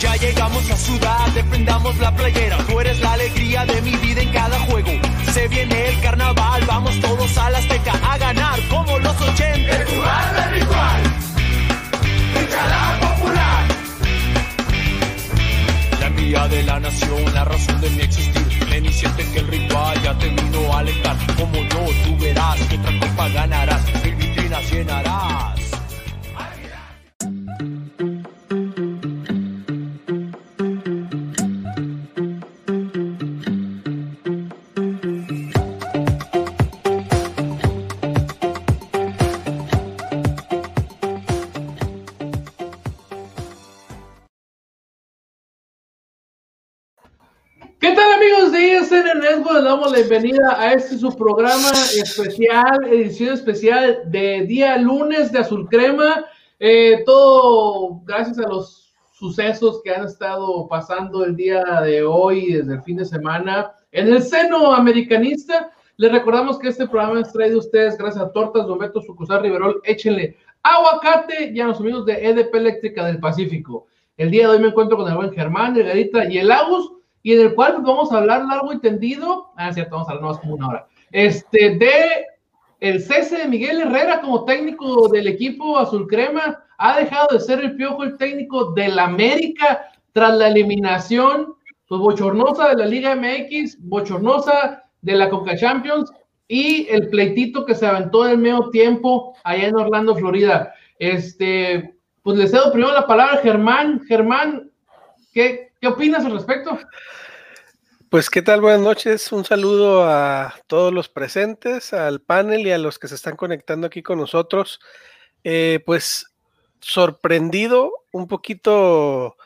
Ya llegamos a Ciudad, defendamos la playera. Tú eres la alegría de mi vida en cada juego. Se viene el carnaval, vamos todos a la Azteca a ganar como los 80. El jugar de ritual, popular. La mía de la nación, la razón de mi existir. Ven y siente que el ritual ya te vino a alentar. Como yo, tú verás que otra copa ganarás, mil vitrinas llenarás. Damos la bienvenida a este su programa especial, edición especial de día lunes de Azul Crema. Eh, todo gracias a los sucesos que han estado pasando el día de hoy, desde el fin de semana, en el seno americanista. Les recordamos que este programa es traído a ustedes gracias a Tortas Dometo Sucursal Riverol. Échenle aguacate y a los amigos de EDP Eléctrica del Pacífico. El día de hoy me encuentro con el buen Germán, el Garita y el Agus y en el cual pues, vamos a hablar largo y tendido, ah, cierto, vamos a hablar más como una hora, este, de el cese de Miguel Herrera como técnico del equipo Azul Crema, ha dejado de ser el piojo el técnico del América tras la eliminación, pues bochornosa de la Liga MX, bochornosa de la Coca Champions y el pleitito que se aventó en el medio tiempo allá en Orlando, Florida. Este, pues le cedo primero la palabra a Germán. Germán, ¿qué, ¿Qué opinas al respecto? Pues qué tal, buenas noches. Un saludo a todos los presentes, al panel y a los que se están conectando aquí con nosotros. Eh, pues sorprendido, un poquito,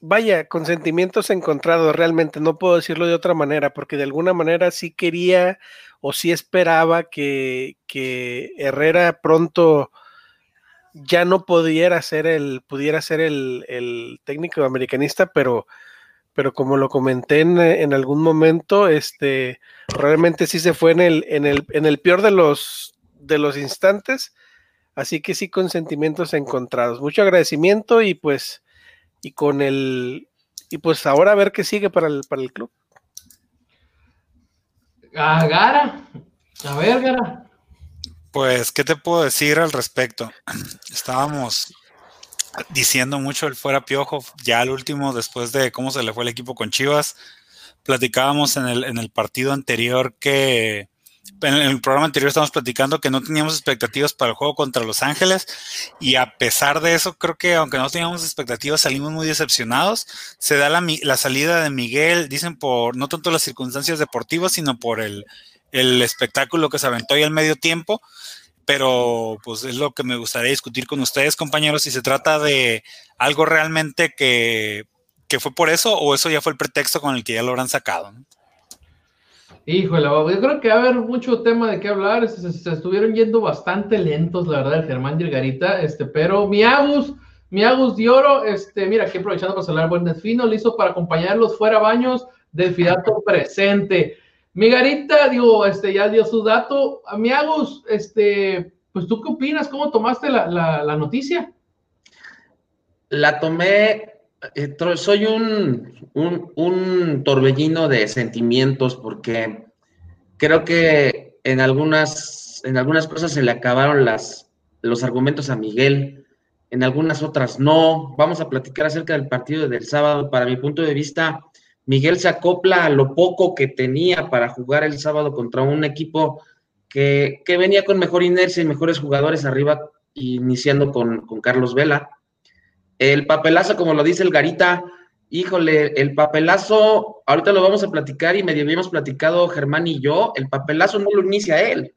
vaya, con sentimientos encontrados, realmente no puedo decirlo de otra manera, porque de alguna manera sí quería o sí esperaba que, que Herrera pronto ya no pudiera ser el, pudiera ser el, el técnico americanista, pero, pero como lo comenté en, en, algún momento, este, realmente sí se fue en el, en el, en el peor de los, de los instantes, así que sí con sentimientos encontrados. Mucho agradecimiento y pues, y con el, y pues ahora a ver qué sigue para el, para el club. A Gara, a ver, Gara. Pues, ¿qué te puedo decir al respecto? Estábamos diciendo mucho el fuera piojo, ya al último, después de cómo se le fue el equipo con Chivas, platicábamos en el, en el partido anterior que, en el programa anterior estábamos platicando que no teníamos expectativas para el juego contra Los Ángeles y a pesar de eso creo que aunque no teníamos expectativas salimos muy decepcionados. Se da la, la salida de Miguel, dicen por no tanto las circunstancias deportivas, sino por el, el espectáculo que se aventó ahí al medio tiempo, pero pues es lo que me gustaría discutir con ustedes, compañeros, si se trata de algo realmente que, que fue por eso o eso ya fue el pretexto con el que ya lo habrán sacado. ¿no? Híjole, yo creo que va a haber mucho tema de qué hablar, se, estuvieron yendo bastante lentos, la verdad, el Germán y este, pero mi Agus, mi Agus de Oro, este, mira, aquí aprovechando para saludar buen Fino, listo para acompañarlos fuera baños del Fidato presente. Mi Garita, digo, este, ya dio su dato. Mi Agus, este, pues tú qué opinas, ¿cómo tomaste la, la, la noticia? La tomé, eh, soy un, un, un, torbellino de sentimientos porque creo que en algunas, en algunas cosas se le acabaron las, los argumentos a Miguel, en algunas otras no. Vamos a platicar acerca del partido del sábado. Para mi punto de vista, Miguel se acopla a lo poco que tenía para jugar el sábado contra un equipo que, que venía con mejor inercia y mejores jugadores arriba, iniciando con, con, Carlos Vela. El papelazo, como lo dice el Garita, híjole, el papelazo, ahorita lo vamos a platicar y medio habíamos platicado Germán y yo, el papelazo no lo inicia él.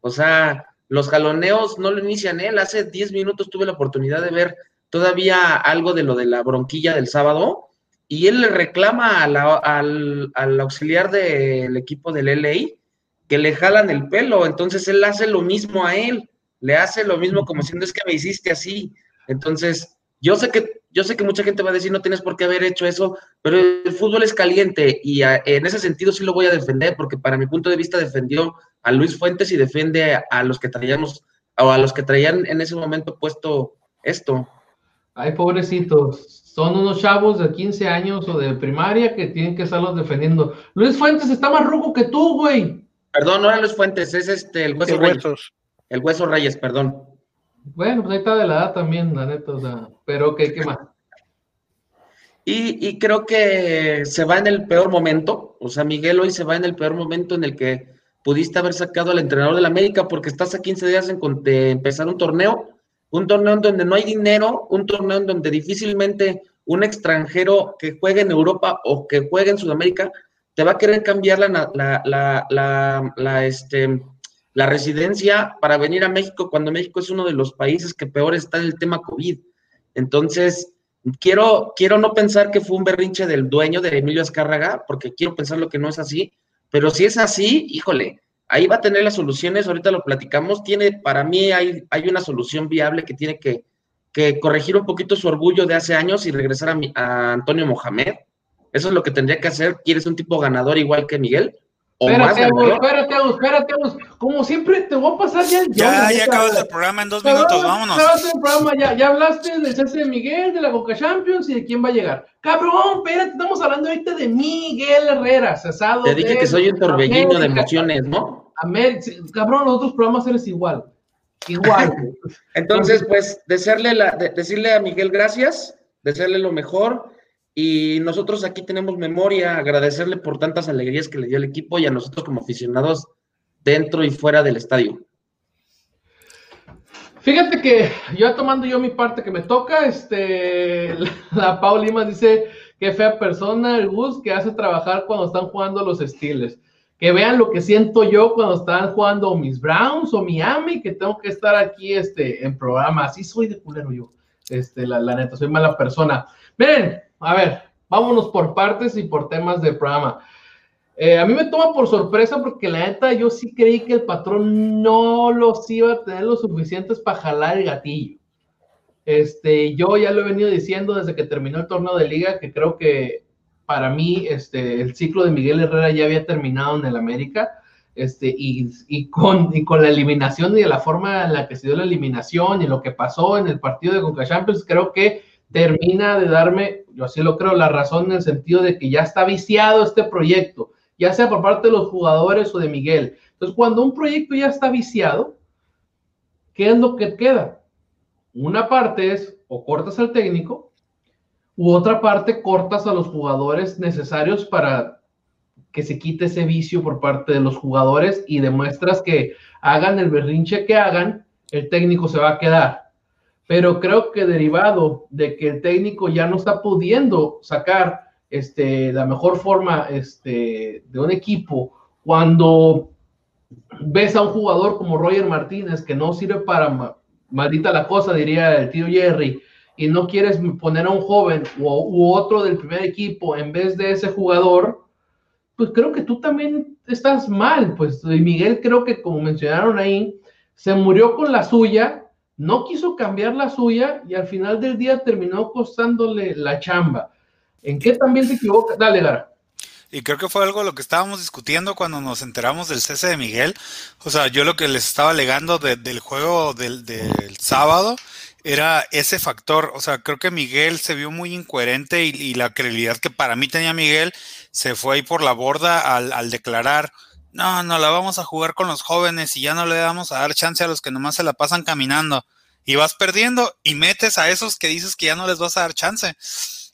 O sea, los jaloneos no lo inician él. Hace 10 minutos tuve la oportunidad de ver todavía algo de lo de la bronquilla del sábado y él le reclama al, al, auxiliar del equipo del LA que le jalan el pelo, entonces él hace lo mismo a él, le hace lo mismo como diciendo es que me hiciste así. Entonces, yo sé que yo sé que mucha gente va a decir no tienes por qué haber hecho eso, pero el fútbol es caliente y en ese sentido sí lo voy a defender porque para mi punto de vista defendió a Luis Fuentes y defiende a, los que traíamos o a los que traían en ese momento puesto esto. Ay, pobrecitos, son unos chavos de 15 años o de primaria que tienen que estarlos defendiendo. Luis Fuentes está más ruco que tú, güey. Perdón, no era Luis Fuentes, es este, el Hueso Reyes. El Hueso Reyes, perdón. Bueno, pues ahí está de la edad también, la neta, o sea, pero ¿qué, qué más? Y, creo que se va en el peor momento, o sea, Miguel hoy se va en el peor momento en el que pudiste haber sacado al entrenador de la América porque estás a 15 días en, de empezar un torneo, un torneo en donde no hay dinero, un torneo en donde difícilmente un extranjero que juegue en Europa o que juegue en Sudamérica te va a querer cambiar la, la, la, este, la residencia para venir a México cuando México es uno de los países que peor está en el tema COVID. Entonces, quiero, quiero no pensar que fue un berrinche del dueño de Emilio Azcárraga, porque quiero pensar lo que no es así, pero si es así, híjole, ahí va a tener las soluciones, ahorita lo platicamos, tiene, para mí hay, hay una solución viable que tiene que, que corregir un poquito su orgullo de hace años y regresar a, a Antonio Mohamed. Eso es lo que tendría que hacer. ¿Quieres un tipo ganador igual que Miguel? espérate, Agus, espérate, Agus, espérate, Agus. Como siempre, te voy a pasar ya el Ya, ya acabas el programa en dos minutos, vámonos. El programa, ya, ya hablaste del cese de Miguel, de la Boca Champions y de quién va a llegar. Cabrón, espérate, estamos hablando ahorita de Miguel Herrera, cesado. Te dije que soy un torbellino de emociones, ¿no? cabrón, los otros programas eres igual. Igual. Entonces, pues, decirle, la, decirle a Miguel gracias, desearle lo mejor y nosotros aquí tenemos memoria, agradecerle por tantas alegrías que le dio el equipo y a nosotros como aficionados dentro y fuera del estadio. Fíjate que yo tomando yo mi parte que me toca, este, la Paulima dice que fea persona el Gus que hace trabajar cuando están jugando los Steelers. Que vean lo que siento yo cuando están jugando mis Browns o Miami, que tengo que estar aquí este, en programa. Así soy de culero yo, este, la, la neta, soy mala persona. Miren, a ver, vámonos por partes y por temas de programa. Eh, a mí me toma por sorpresa porque la neta yo sí creí que el patrón no los iba a tener lo suficientes para jalar el gatillo. Este, yo ya lo he venido diciendo desde que terminó el torneo de liga que creo que para mí este, el ciclo de Miguel Herrera ya había terminado en el América. Este, y, con, y con la eliminación y de la forma en la que se dio la eliminación y lo que pasó en el partido de Conca Champions, creo que termina de darme, yo así lo creo, la razón en el sentido de que ya está viciado este proyecto, ya sea por parte de los jugadores o de Miguel. Entonces, cuando un proyecto ya está viciado, ¿qué es lo que queda? Una parte es o cortas al técnico, u otra parte cortas a los jugadores necesarios para que se quite ese vicio por parte de los jugadores y demuestras que hagan el berrinche que hagan, el técnico se va a quedar. Pero creo que derivado de que el técnico ya no está pudiendo sacar este, la mejor forma este, de un equipo, cuando ves a un jugador como Roger Martínez que no sirve para maldita la cosa, diría el tío Jerry, y no quieres poner a un joven u, otro del primer equipo en vez de ese jugador, pues creo que tú también estás mal. Pues Miguel creo que como mencionaron ahí, se murió con la suya no quiso cambiar la suya y al final del día terminó costándole la chamba. ¿En qué también se equivoca? Dale, Gara. Y creo que fue algo lo que estábamos discutiendo cuando nos enteramos del cese de Miguel. O sea, yo lo que les estaba alegando del juego del, sábado era ese factor. O sea, creo que Miguel se vio muy incoherente y, la credibilidad que para mí tenía Miguel se fue ahí por la borda al, al declarar no, no la vamos a jugar con los jóvenes y ya no le vamos a dar chance a los que nomás se la pasan caminando. Y vas perdiendo y metes a esos que dices que ya no les vas a dar chance.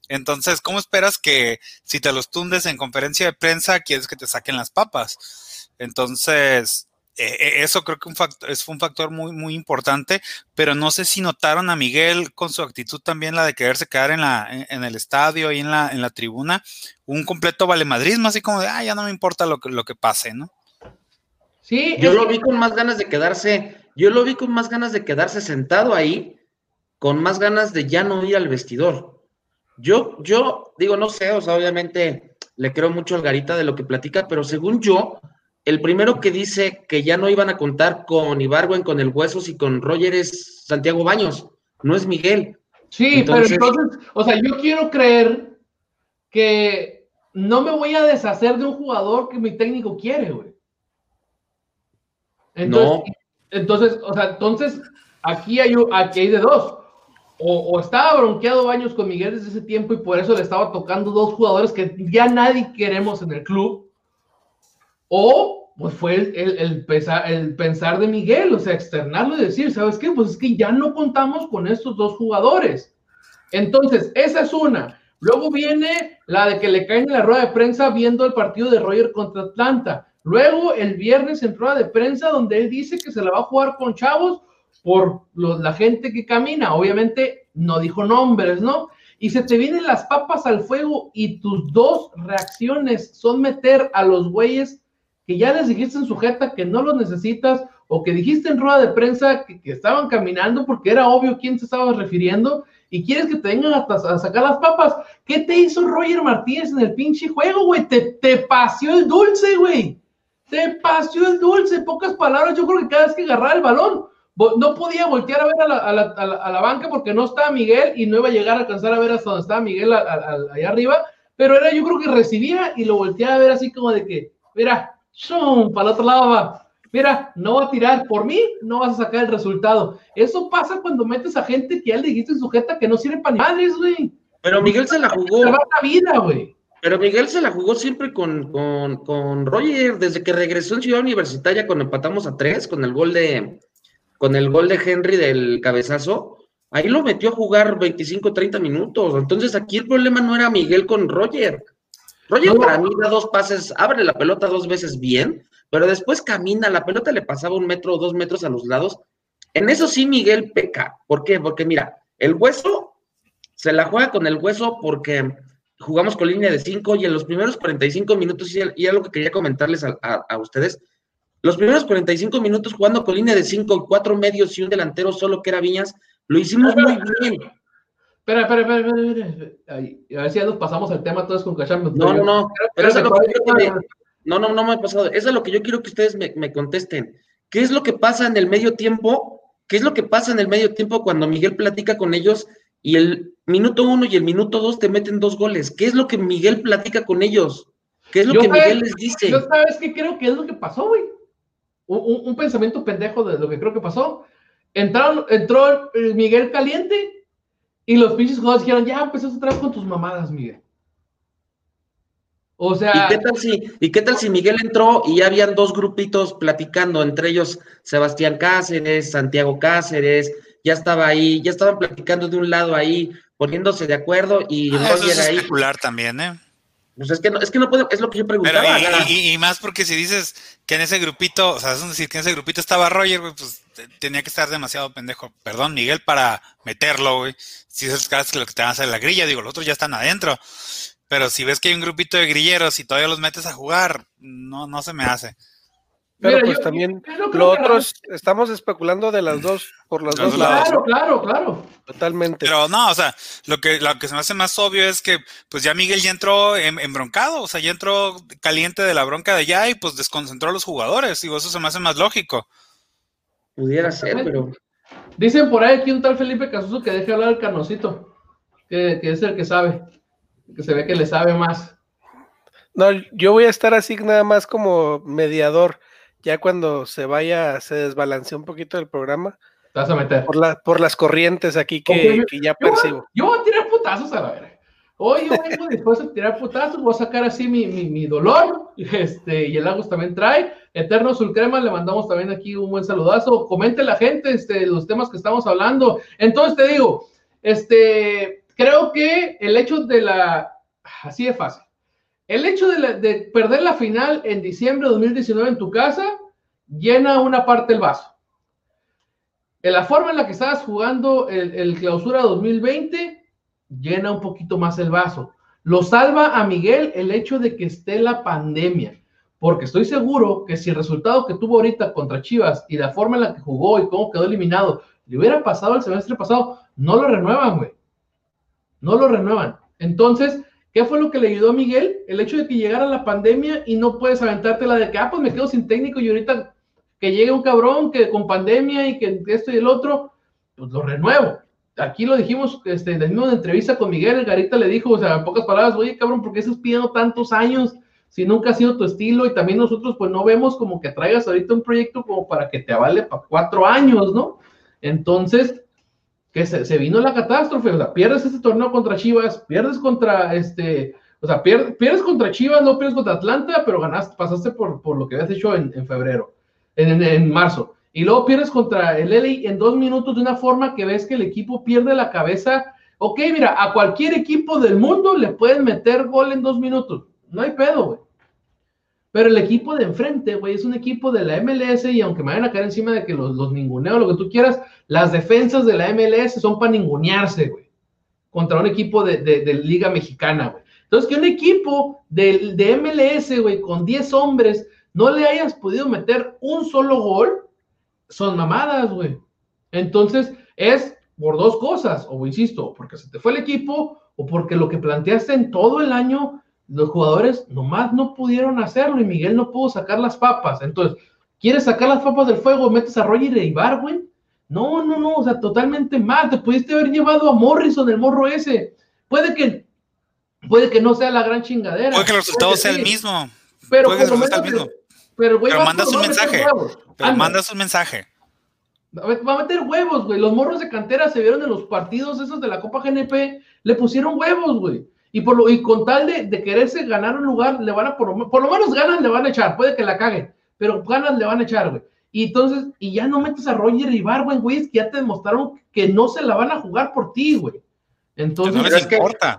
Entonces, ¿cómo esperas que si te los tundes en conferencia de prensa, quieres que te saquen las papas? Entonces, eh, eh, eso creo que un factor, es un factor muy, muy importante, pero no sé si notaron a Miguel con su actitud también la de quererse quedar en, la, en, el estadio y en la, en la tribuna, un completo valemadrismo, así como de, ah, ya no me importa lo que, lo que pase, ¿no? Sí, yo lo vi con más ganas de quedarse, yo lo vi con más ganas de quedarse sentado ahí con más ganas de ya no ir al vestidor. Yo, yo digo, no sé, o sea, obviamente le creo mucho al Garita de lo que platica, pero según yo, el primero que dice que ya no iban a contar con Ibargüen, con el Huesos y con Roger es Santiago Baños, no es Miguel. Sí, pero entonces, o sea, yo quiero creer que no me voy a deshacer de un jugador que mi técnico quiere, güey. Entonces, no. entonces, o sea, entonces aquí hay, aquí hay de dos. O, estaba bronqueado Baños con Miguel desde ese tiempo y por eso le estaba tocando dos jugadores que ya nadie queremos en el club. O pues fue el, el, el, pensar, de Miguel, o sea, externarlo y decir, ¿sabes qué? Pues es que ya no contamos con estos dos jugadores. Entonces, esa es una. Luego viene la de que le caen en la rueda de prensa viendo el partido de Roger contra Atlanta. Luego, el viernes en rueda de prensa donde él dice que se la va a jugar con chavos por la gente que camina. Obviamente no dijo nombres, ¿no? Y se te vienen las papas al fuego y tus dos reacciones son meter a los güeyes que ya les dijiste en sujeta que no los necesitas o que dijiste en rueda de prensa que, estaban caminando porque era obvio quién se estaba refiriendo y quieres que te vengan a, sacar las papas. ¿Qué te hizo Roger Martínez en el pinche juego, güey? Te, te paseó el dulce, güey. Te paseó el dulce. Pocas palabras, yo creo que cada vez que agarraba el balón, no podía voltear a ver a la, banca porque no estaba Miguel y no iba a llegar a alcanzar a ver hasta donde estaba Miguel allá arriba, pero era yo creo que recibía y lo volteaba a ver así como de que, mira, ¡shum! para el otro lado va. Mira, no va a tirar por mí, no vas a sacar el resultado. Eso pasa cuando metes a gente que ya le dijiste sujeta que no sirve para madres, güey. Pero Miguel se la jugó. la vida, güey. Pero Miguel se la jugó siempre con, con, con Roger, desde que regresó en Ciudad Universitaria cuando empatamos a tres, con el gol de, con el gol de Henry del cabezazo, ahí lo metió a jugar 25, 30 minutos. Entonces aquí el problema no era Miguel con Roger. Roger para mí da dos pases, abre la pelota dos veces bien, pero después camina, la pelota le pasaba un metro o dos metros a los lados. En eso sí Miguel peca. ¿Por qué? Porque mira, el hueso se la juega con el hueso porque jugamos con línea de cinco y en los primeros 45 minutos, y algo que quería comentarles a ustedes, los primeros 45 minutos jugando con línea de 5, cuatro medios y un delantero solo que era Viñas, lo hicimos muy bien. Espera, espera, espera, espera. A ver si ya nos pasamos al tema todos con Cacham. No, no, no. Pero eso es lo que No, no, no me ha pasado. Eso es lo que yo quiero que ustedes me, me contesten. ¿Qué es lo que pasa en el medio tiempo? ¿Qué es lo que pasa en el medio tiempo cuando Miguel platica con ellos y el minuto uno y el minuto dos te meten dos goles? ¿Qué es lo que Miguel platica con ellos? ¿Qué es lo que Miguel les dice? Yo sabes qué creo que es lo que pasó, güey un, pensamiento pendejo de lo que creo que pasó. Entraron, entró Miguel caliente y los pinches jugadores dijeron, ya empezaste otra vez con tus mamadas, Miguel. O sea. ¿Y qué, tal si, ¿Y qué tal si Miguel entró y ya habían dos grupitos platicando, entre ellos Sebastián Cáceres, Santiago Cáceres, ya estaba ahí, ya estaban platicando de un lado ahí, poniéndose de acuerdo y ah, eso es ahí. también, ¿eh? Pues es que no, es que no puedo, es lo que yo preguntaba. y, más porque si dices que en ese grupito, o sea, es decir, que en ese grupito estaba Roger, güey, pues tenía que estar demasiado pendejo. Perdón, Miguel, para meterlo, güey. Si es que lo que te van a hacer la grilla, digo, los otros ya están adentro. Pero si ves que hay un grupito de grilleros y todavía los metes a jugar, no, no se me hace. Pero pues también lo otros, estamos especulando de las dos, por las, dos, lados. Claro, claro, claro. Totalmente. Pero no, o sea, lo que, lo que se me hace más obvio es que pues ya Miguel ya entró embroncado, o sea, ya entró caliente de la bronca de allá y pues desconcentró a los jugadores. Digo, eso se me hace más lógico. Pudiera ser, pero. Dicen por ahí que un tal Felipe Casuso que deje hablar al Carnosito, que, que es el que sabe, que se ve que le sabe más. No, yo voy a estar así nada más como mediador ya cuando se vaya, se desbalancea un poquito el programa. Te vas a meter. Por, la, por las corrientes aquí que, ya percibo. Yo voy a tirar putazos a la verga. Hoy yo vengo después de tirar putazos, voy a sacar así mi, mi, mi, dolor, este, y el Agus también trae. Eterno Sulcrema, le mandamos también aquí un buen saludazo. Comente la gente este, los temas que estamos hablando. Entonces te digo, este, creo que el hecho de la, así de fácil, el hecho de, perder la final en diciembre de 2019 en tu casa llena una parte del vaso. En la forma en la que estabas jugando el, clausura 2020 llena un poquito más el vaso. Lo salva a Miguel el hecho de que esté la pandemia, porque estoy seguro que si el resultado que tuvo ahorita contra Chivas y la forma en la que jugó y cómo quedó eliminado Le hubiera pasado el semestre pasado, no lo renuevan, güey. No lo renuevan. Entonces, ¿qué fue lo que le ayudó a Miguel? El hecho de que llegara la pandemia y no puedes aventarte la de que, ah, pues me quedo sin técnico y ahorita que llegue un cabrón que con pandemia y que esto y el otro, pues lo renuevo. Aquí lo dijimos, este, en una entrevista con Miguel, el Garita le dijo, o sea, en pocas palabras, oye, cabrón, ¿por qué estás pidiendo tantos años si nunca ha sido tu estilo? Y también nosotros, pues no vemos como que traigas ahorita un proyecto como para que te avale para cuatro años, ¿no? Entonces, que se, vino la catástrofe, o sea, pierdes este torneo contra Chivas, pierdes contra este, o sea, pierdes, contra Chivas, no pierdes contra Atlanta, pero ganaste, pasaste por, por lo que habías hecho en, en febrero, en, en marzo. Y luego pierdes contra el LA en dos minutos de una forma que ves que el equipo pierde la cabeza. Ok, mira, a cualquier equipo del mundo le pueden meter gol en dos minutos. No hay pedo, güey. Pero el equipo de enfrente, güey, es un equipo de la MLS y aunque me vayan a caer encima de que los, los ninguneo, lo que tú quieras, las defensas de la MLS son para ningunearse, güey. Contra un equipo de, de, Liga Mexicana, güey. Entonces, que un equipo de, de MLS, güey, con 10 hombres, no le hayas podido meter un solo gol, son mamadas, güey. Entonces, es por dos cosas, o insisto, porque se te fue el equipo, o porque lo que planteaste en todo el año, los jugadores nomás no pudieron hacerlo y Miguel no pudo sacar las papas. Entonces, ¿quieres sacar las papas del fuego? ¿Metes a Roger y güey? No, no, no, o sea, totalmente mal. Te pudiste haber llevado a Morrison, el morro ese. Puede que, puede que no sea la gran chingadera. Puede que el resultado sea el mismo. Pero, puede que el mismo. Pero, güey, pero mandas un mensaje. Pero mandas un mensaje. Va a meter huevos, güey. Los morros de cantera se vieron en los partidos esos de la Copa GNP, le pusieron huevos, güey. Y, por lo, y con tal de, de, quererse ganar un lugar, le van a, por, por lo menos ganas le van a echar, puede que la caguen, pero ganas le van a echar, güey. Y entonces, y ya no metes a Roger y Barwen, güey, es que ya te demostraron que no se la van a jugar por ti, güey. Entonces, no les importa.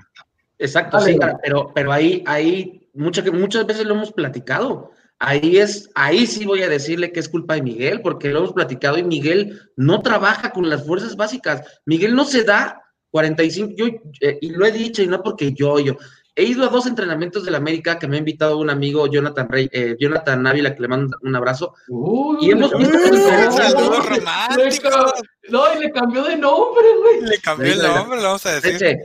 exacto, sí, pero, pero ahí, ahí muchas, muchas veces lo hemos platicado ahí es, ahí sí voy a decirle que es culpa de Miguel, porque lo hemos platicado y Miguel no trabaja con las fuerzas básicas. Miguel no se da 45, yo, eh, y lo he dicho, y no porque yo, yo. He ido a dos entrenamientos de la América que me ha invitado un amigo, Jonathan Rey, eh, Jonathan Ávila, que le mando un abrazo. y hemos visto No, y le cambió de nombre, güey. Le cambió el nombre, lo vamos a decir.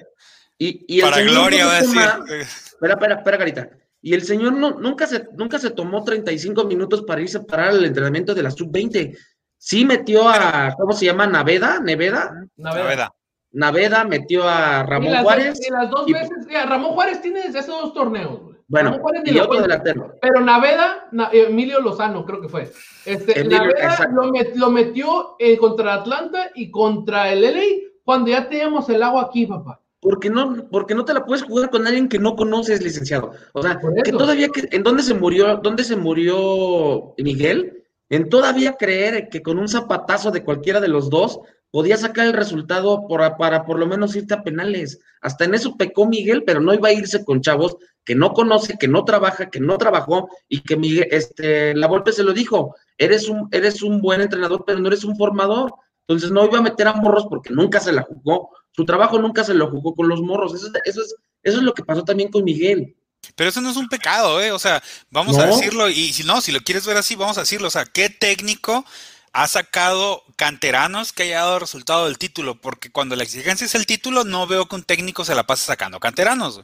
Y, y Para Gloria va a decir. Espera, espera, espera, Carita. Y el señor no, nunca, se, nunca se tomó 35 minutos para irse a parar el entrenamiento de la sub-20. Sí metió a, ¿cómo se llama? Naveda, Neveda. Naveda. Naveda metió a Ramón Juárez. y las dos veces, Ramón Juárez tiene desde hace dos torneos. Bueno, y otro delantero. Pero Naveda, Emilio Lozano creo que fue. Este, Naveda lo, metió eh, contra Atlanta y contra el LA cuando ya teníamos el agua aquí, papá porque no, porque no te la puedes jugar con alguien que no conoces, licenciado. O sea, que todavía que, en dónde se murió, dónde se murió Miguel, en todavía creer que con un zapatazo de cualquiera de los dos podía sacar el resultado para, para por lo menos irte a penales. Hasta en eso pecó Miguel, pero no iba a irse con chavos que no conoce, que no trabaja, que no trabajó y que Miguel, este, la Volpe se lo dijo, eres un, eres un buen entrenador, pero no eres un formador. Entonces no iba a meter a morros porque nunca se la jugó su trabajo nunca se lo jugó con los morros. Eso, eso, es, eso es lo que pasó también con Miguel. Pero eso no es un pecado, ¿eh? O sea, vamos a decirlo, y si no, si lo quieres ver así, vamos a decirlo. O sea, ¿qué técnico ha sacado canteranos que haya dado resultado del título, porque cuando la exigencia es el título, no veo que un técnico se la pase sacando canteranos.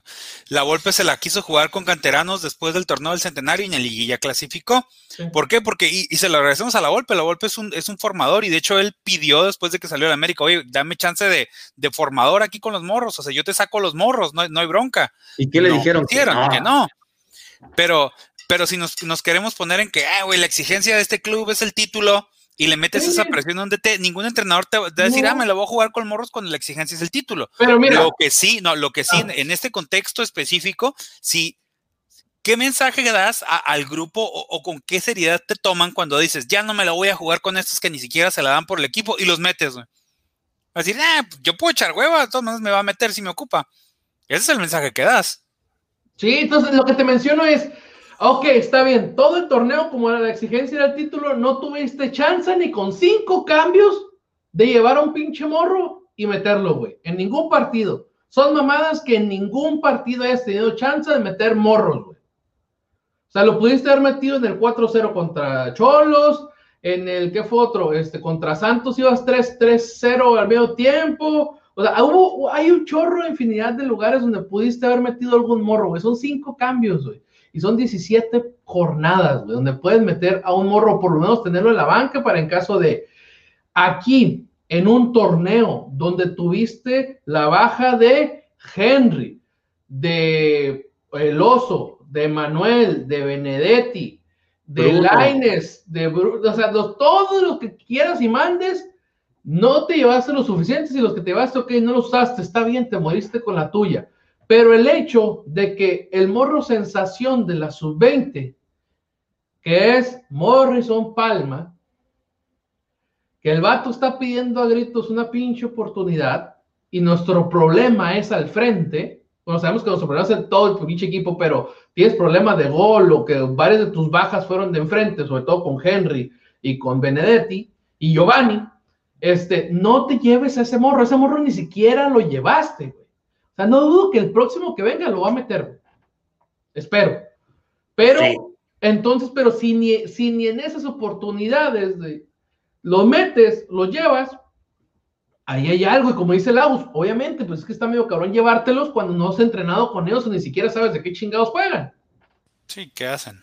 La Volpe se la quiso jugar con canteranos después del torneo del centenario y en la liguilla clasificó. ¿Por qué? Porque, y, se lo agradecemos a la Volpe, la Volpe es un, es un formador y de hecho él pidió después de que salió de América, oye, dame chance de, de, formador aquí con los morros, o sea, yo te saco los morros, no, no hay bronca. ¿Y qué le dijeron? que no. que no. Pero, pero si nos, nos queremos poner en que, ah, güey, la exigencia de este club es el título, y le metes esa presión donde te, ningún entrenador te va a decir, ah, me lo voy a jugar con morros cuando la exigencia es el título. Pero mira, lo que sí, no, lo que sí, ah. en este contexto específico, sí, ¿qué mensaje das al grupo o, con qué seriedad te toman cuando dices, ya no me la voy a jugar con estos que ni siquiera se la dan por el equipo y los metes, güey? A decir, ah, yo puedo echar hueva, de todas maneras me va a meter si me ocupa. Ese es el mensaje que das. Sí, entonces lo que te menciono es, Ok, está bien. Todo el torneo, como era la exigencia del título, no tuviste chance ni con cinco cambios de llevar a un pinche morro y meterlo, güey. En ningún partido. Son mamadas que en ningún partido hayas tenido chance de meter morros, güey. O sea, lo pudiste haber metido en el 4-0 contra Cholos, en el que fue otro, este, contra Santos ibas 3-0 al medio tiempo. O sea, hubo, hay un chorro de infinidad de lugares donde pudiste haber metido algún morro, güey. Son cinco cambios, güey. Y son 17 jornadas, güey, donde puedes meter a un morro, por lo menos tenerlo en la banca para en caso de. Aquí, en un torneo donde tuviste la baja de Henry, de El Oso, de Manuel, de Benedetti, de Laines, de o sea, los, todos los que quieras y mandes, no te llevaste lo suficientes y los que te llevaste, ok, no los usaste, está bien, te moriste con la tuya. Pero el hecho de que el morro sensación de la sub-20, que es Morrison Palma, que el vato está pidiendo a gritos una pinche oportunidad y nuestro problema es al frente, bueno, sabemos que nuestro problema es todo el pinche equipo, pero tienes problemas de gol o que varias de tus bajas fueron de enfrente, sobre todo con Henry y con Benedetti y Giovanni, este, no te lleves a ese morro, ese morro ni siquiera lo llevaste, güey. O sea, no dudo que el próximo que venga lo va a meter, Espero. Pero, entonces, pero si ni, si ni en esas oportunidades de, lo metes, lo llevas, ahí hay algo, y como dice Laus, obviamente, pues es que está medio cabrón llevártelos cuando no has entrenado con ellos o ni siquiera sabes de qué chingados juegan. Sí, ¿qué hacen?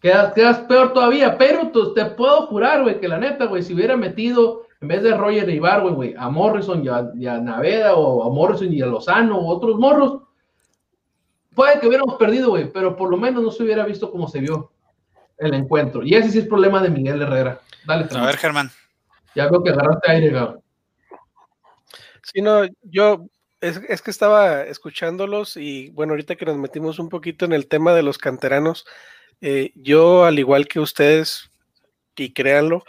Quedas, quedas peor todavía, pero te puedo jurar, güey, que la neta, güey, si hubiera metido, en vez de Roger Ibargüen, güey, a Morrison y a, Naveda, o a Morrison y a Lozano, o otros morros, puede que hubiéramos perdido, güey, pero por lo menos no se hubiera visto cómo se vio el encuentro. Y ese sí es problema de Miguel Herrera. Dale, A ver, Germán. Ya veo que agarraste aire, güey. Sí, no, yo es, que estaba escuchándolos y bueno, ahorita que nos metimos un poquito en el tema de los canteranos, eh, yo al igual que ustedes, y créanlo,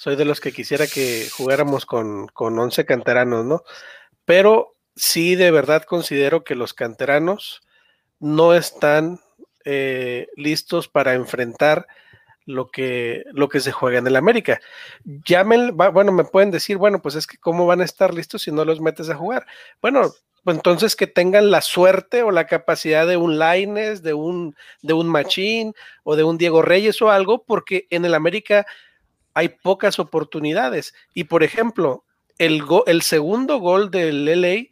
soy de los que quisiera que jugáramos con, con 11 canteranos, ¿no? Pero sí de verdad considero que los canteranos no están eh, listos para enfrentar lo que, lo que se juega en el América. Llamen, bueno, me pueden decir, bueno, pues es que cómo van a estar listos si no los metes a jugar. Bueno, pues entonces que tengan la suerte o la capacidad de un Laines, de un, de un Machín o de un Diego Reyes o algo, porque en el América hay pocas oportunidades. Y por ejemplo, el, el segundo gol del LA,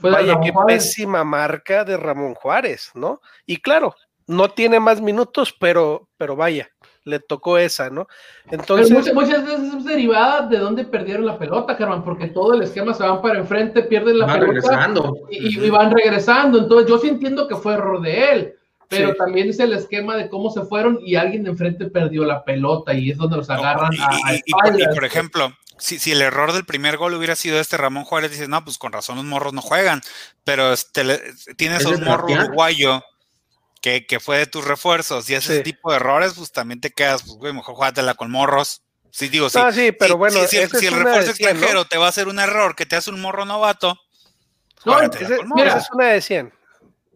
vaya qué pésima marca de Ramón Juárez, ¿no? Y claro, no tiene más minutos, pero, pero vaya, le tocó esa, ¿no? Entonces. muchas, veces es derivada de dónde perdieron la pelota, Germán, porque todo el esquema se van para enfrente, pierden la pelota. Regresando. Y, van regresando. Entonces, yo sí entiendo que fue error de él, pero también es el esquema de cómo se fueron y alguien de enfrente perdió la pelota y es donde los agarran a, y, por ejemplo, si, si, el error del primer gol hubiera sido este Ramón Juárez, dices, no, pues con razón los morros no juegan, pero este, tienes un morro uruguayo que, fue de tus refuerzos y ese tipo de errores, pues también te quedas, pues, güey, mejor jugátela con morros. Sí, digo, sí. sí, pero bueno, si, el refuerzo extranjero te va a hacer un error que te hace un morro novato, no, mira, es una de 100.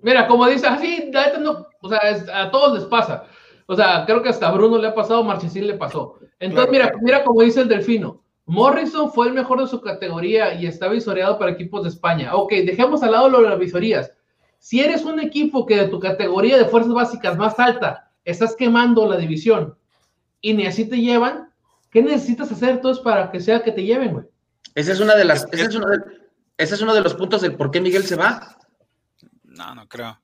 Mira, como dice, así, no, o sea, a todos les pasa. O sea, creo que hasta a Bruno le ha pasado, Marchesín le pasó. Entonces, mira, mira como dice el Delfino. Morrison fue el mejor de su categoría y está visoreado para equipos de España. Ok, dejemos al lado lo de las visorías. Si eres un equipo que de tu categoría de fuerzas básicas más alta estás quemando la división y ni así te llevan, ¿qué necesitas hacer entonces para que sea que te lleven, güey? Esa es una de las, ese es uno de, ese es uno de los puntos del por qué Miguel se va. No, no creo.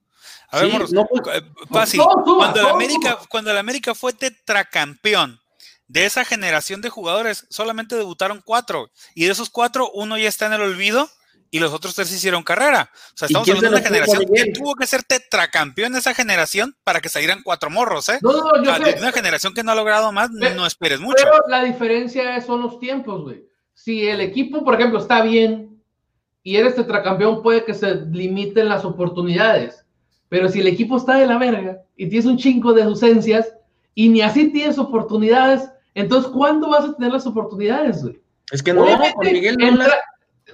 A ver, no, pues, eh, fácil. cuando, el América, cuando el América fue tetracampeón, de esa generación de jugadores solamente debutaron cuatro y de esos cuatro uno ya está en el olvido y los otros tres hicieron carrera. O sea, estamos hablando de una generación que tuvo que ser tetracampeón esa generación para que salieran cuatro morros, ¿eh? No, no, yo sé. Una generación que no ha logrado más, no esperes mucho. Pero la diferencia son los tiempos, güey. Si el equipo, por ejemplo, está bien y eres tetracampeón, puede que se limiten las oportunidades. Pero si el equipo está de la verga y tienes un chingo de ausencias y ni así tienes oportunidades, entonces, ¿cuándo vas a tener las oportunidades, güey? Es que no, Miguel no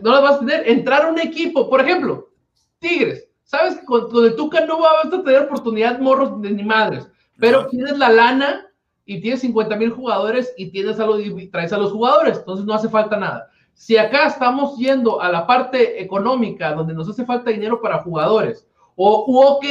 no las vas a tener. Entrar a un equipo, por ejemplo, Tigres. Sabes que con, el Tuca no vas a tener oportunidad morros ni madres, pero tienes la lana y tienes 50 mil jugadores y tienes a los, y traes a los jugadores, entonces no hace falta nada. Si acá estamos yendo a la parte económica, donde nos hace falta dinero para jugadores, o ok,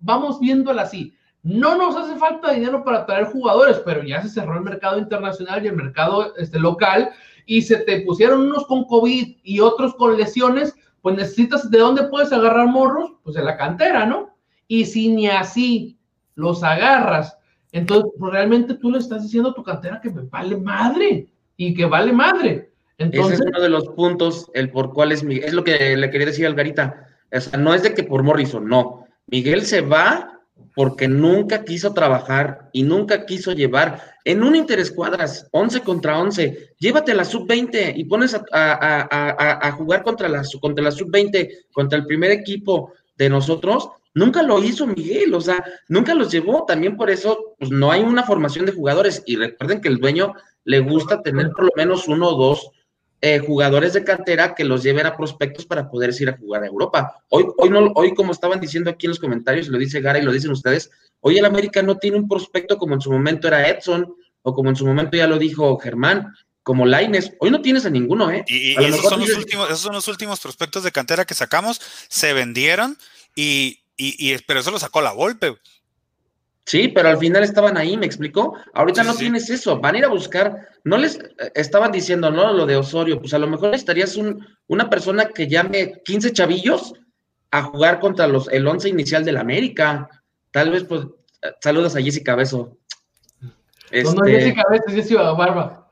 vamos viéndola así, No nos hace falta dinero para traer jugadores, pero ya se cerró el mercado internacional y el mercado este, local y se te pusieron unos con COVID y otros con lesiones, pues necesitas, ¿de dónde puedes agarrar morros? Pues de la cantera, ¿no? Y si ni así los agarras, entonces pues realmente tú le estás diciendo a tu cantera que me vale madre y que vale madre. Entonces, Ese es uno de los puntos, el por cuál es Miguel. Es lo que le quería decir a Algarita. O sea, no es de que por Morrison, no. Miguel se va porque nunca quiso trabajar y nunca quiso llevar en un interescuadras, 11 contra 11, llévate la sub-20 y pones a, a- a- a jugar contra la, contra la sub-20, contra el primer equipo de nosotros. Nunca lo hizo Miguel, o sea, nunca los llevó. También por eso, pues no hay una formación de jugadores. Y recuerden que el dueño le gusta tener por lo menos uno o dos eh, jugadores de cantera que los lleven a prospectos para poder ir a jugar a Europa. Hoy, hoy, no, hoy, como estaban diciendo aquí en los comentarios, lo dice Gara y lo dicen ustedes, hoy el América no tiene un prospecto como en su momento era Edson, o como en su momento ya lo dijo Germán, como Laines. Hoy no tienes a ninguno, ¿eh? Y, esos, son los últimos, esos son los últimos prospectos de cantera que sacamos, se vendieron y, y, y- pero eso lo sacó la golpe. Sí, pero al final estaban ahí, ¿me explicó? Ahorita Sí, no sí. tienes eso, van a ir a buscar, no les eh, estaban diciendo, ¿no? Lo de Osorio, pues a lo mejor necesitarías un, una persona que llame 15 chavillos a jugar contra los, el 11 inicial del América. Tal vez, pues, eh, saludos a Jessica Beso. no, no, Este, Jessica Veces, Jessica Barba.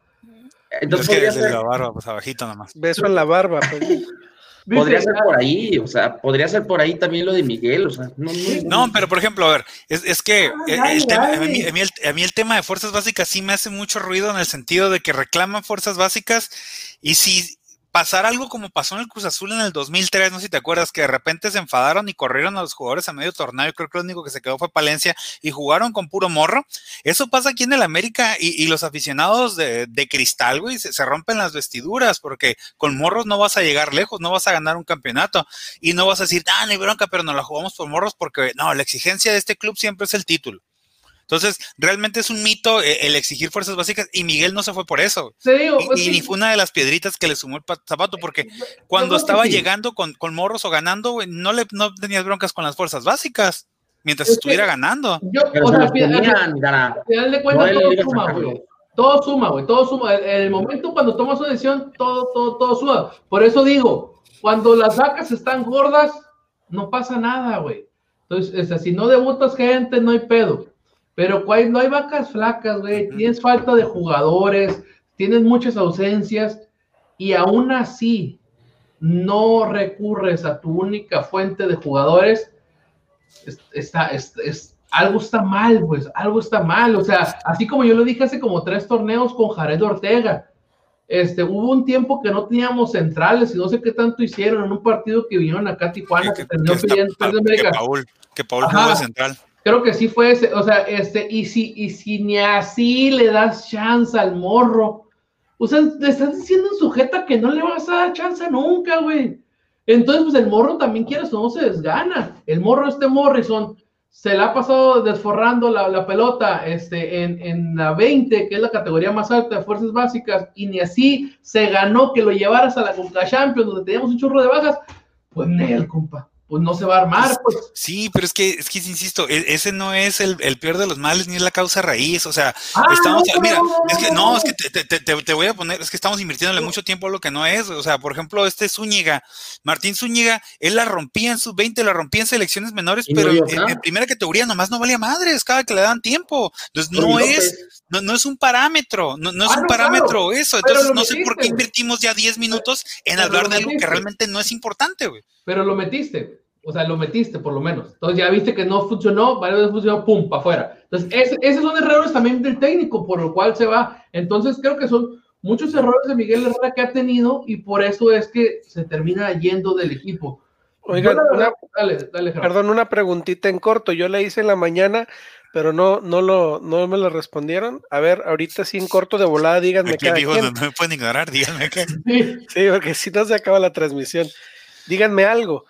entonces es que desde ser, la barba, pues abajito nomás. Beso en la barba. pues. podría ser por ahí, o sea, podría ser por ahí también lo de Miguel, o sea, no, no, No, pero por ejemplo, a ver, es, es que Ah, mí, a mí el, a mí el tema de fuerzas básicas sí me hace mucho ruido en el sentido de que reclaman fuerzas básicas y si pasara algo como pasó en el Cruz Azul en el 2003, no sé si te acuerdas, que de repente se enfadaron y corrieron a los jugadores a medio torneo, creo que lo único que se quedó fue Palencia y jugaron con puro morro. Eso pasa aquí en el América y, y los aficionados de, de cristal, güey, se, se rompen las vestiduras porque con morros no vas a llegar lejos, no vas a ganar un campeonato y no vas a decir, ah, no hay bronca, pero no la jugamos por morros porque no, la exigencia de este club siempre es el título. Entonces, realmente es un mito eh, el exigir fuerzas básicas y Miguel no se fue por eso. Te digo, Y, pues, y sí, ni fue una de las piedritas que le sumó el pa- zapato, porque cuando estaba sí. llegando con, con morros o ganando, güey, no le no tenías broncas con las fuerzas básicas, mientras Es que- estuviera ganando. Yo, pero o se sea, al final- de cuentas, No, todo suma, güey. Todo suma, güey. Todo suma. En el momento cuando tomas una decisión, todo, todo, todo suma. Por eso digo, cuando las vacas están gordas, no pasa nada, güey. Entonces, o sea, si no debutas gente, no hay pedo. Pero no hay vacas flacas, güey. Tienes falta de jugadores, tienes muchas ausencias y aún así no recurres a tu única fuente de jugadores, es- está, es- es- algo está mal, pues, algo está mal. O sea, así como yo lo dije hace como tres torneos con Jared Ortega. Este, hubo un tiempo que no teníamos centrales y no sé qué tanto hicieron en un partido que vinieron acá a Tijuana, que, que, terminó que pidiendo-. Paul, que Paul jugó de central. Creo que sí fue ese, o sea, este, y si, y si ni así le das chance al morro, o sea, le estás diciendo en sujeta que no le vas a dar chance nunca, güey. Entonces, pues el morro también quieres o no se desgana. El morro, este Morrison, se le ha pasado desforrando la, la pelota este, en, en la 20, que es la categoría más alta de fuerzas básicas, y ni así se ganó que lo llevaras a la Conca Champions, donde teníamos un churro de bajas. Pues, Nel, compa, pues no se va a armar, pues. Sí, pero es que, es que insisto, e- ese no es el, el peor de los males ni es la causa raíz. O sea, Ah, estamos, no, mira, no, es que no, es que te, te- te- te voy a poner, es que estamos invirtiéndole mucho tiempo a lo que no es. O sea, por ejemplo, este Zúñiga, Martín Zúñiga, él la rompía en sus 20, la rompía en selecciones menores, no pero en, en primera categoría nomás no valía madres cada que le daban tiempo. Entonces, no es, no, no es un parámetro, no, no es Ah, un parámetro claro, eso. Entonces, no sé por qué invertimos ya 10 minutos en Pero hablar de algo que realmente no es importante, güey. pero lo metiste. O sea, lo metiste por lo menos. Entonces ya viste que no funcionó, varias veces funcionó, pum, para afuera. Entonces, ese- esos son errores también del técnico, por lo cual se va. Entonces, creo que son muchos errores de Miguel Herrera que ha tenido y por eso es que se termina yendo del equipo. Oigan, verdad- una- dale, dale, perdón, una preguntita en corto. Yo la hice en la mañana, pero no, no, lo, no me lo respondieron. A ver, ahorita sí en corto de volada, díganme cada dijo, quien. no, no me pueden ignorar, díganme. Sí, Sí, porque si no se acaba la transmisión. Díganme algo.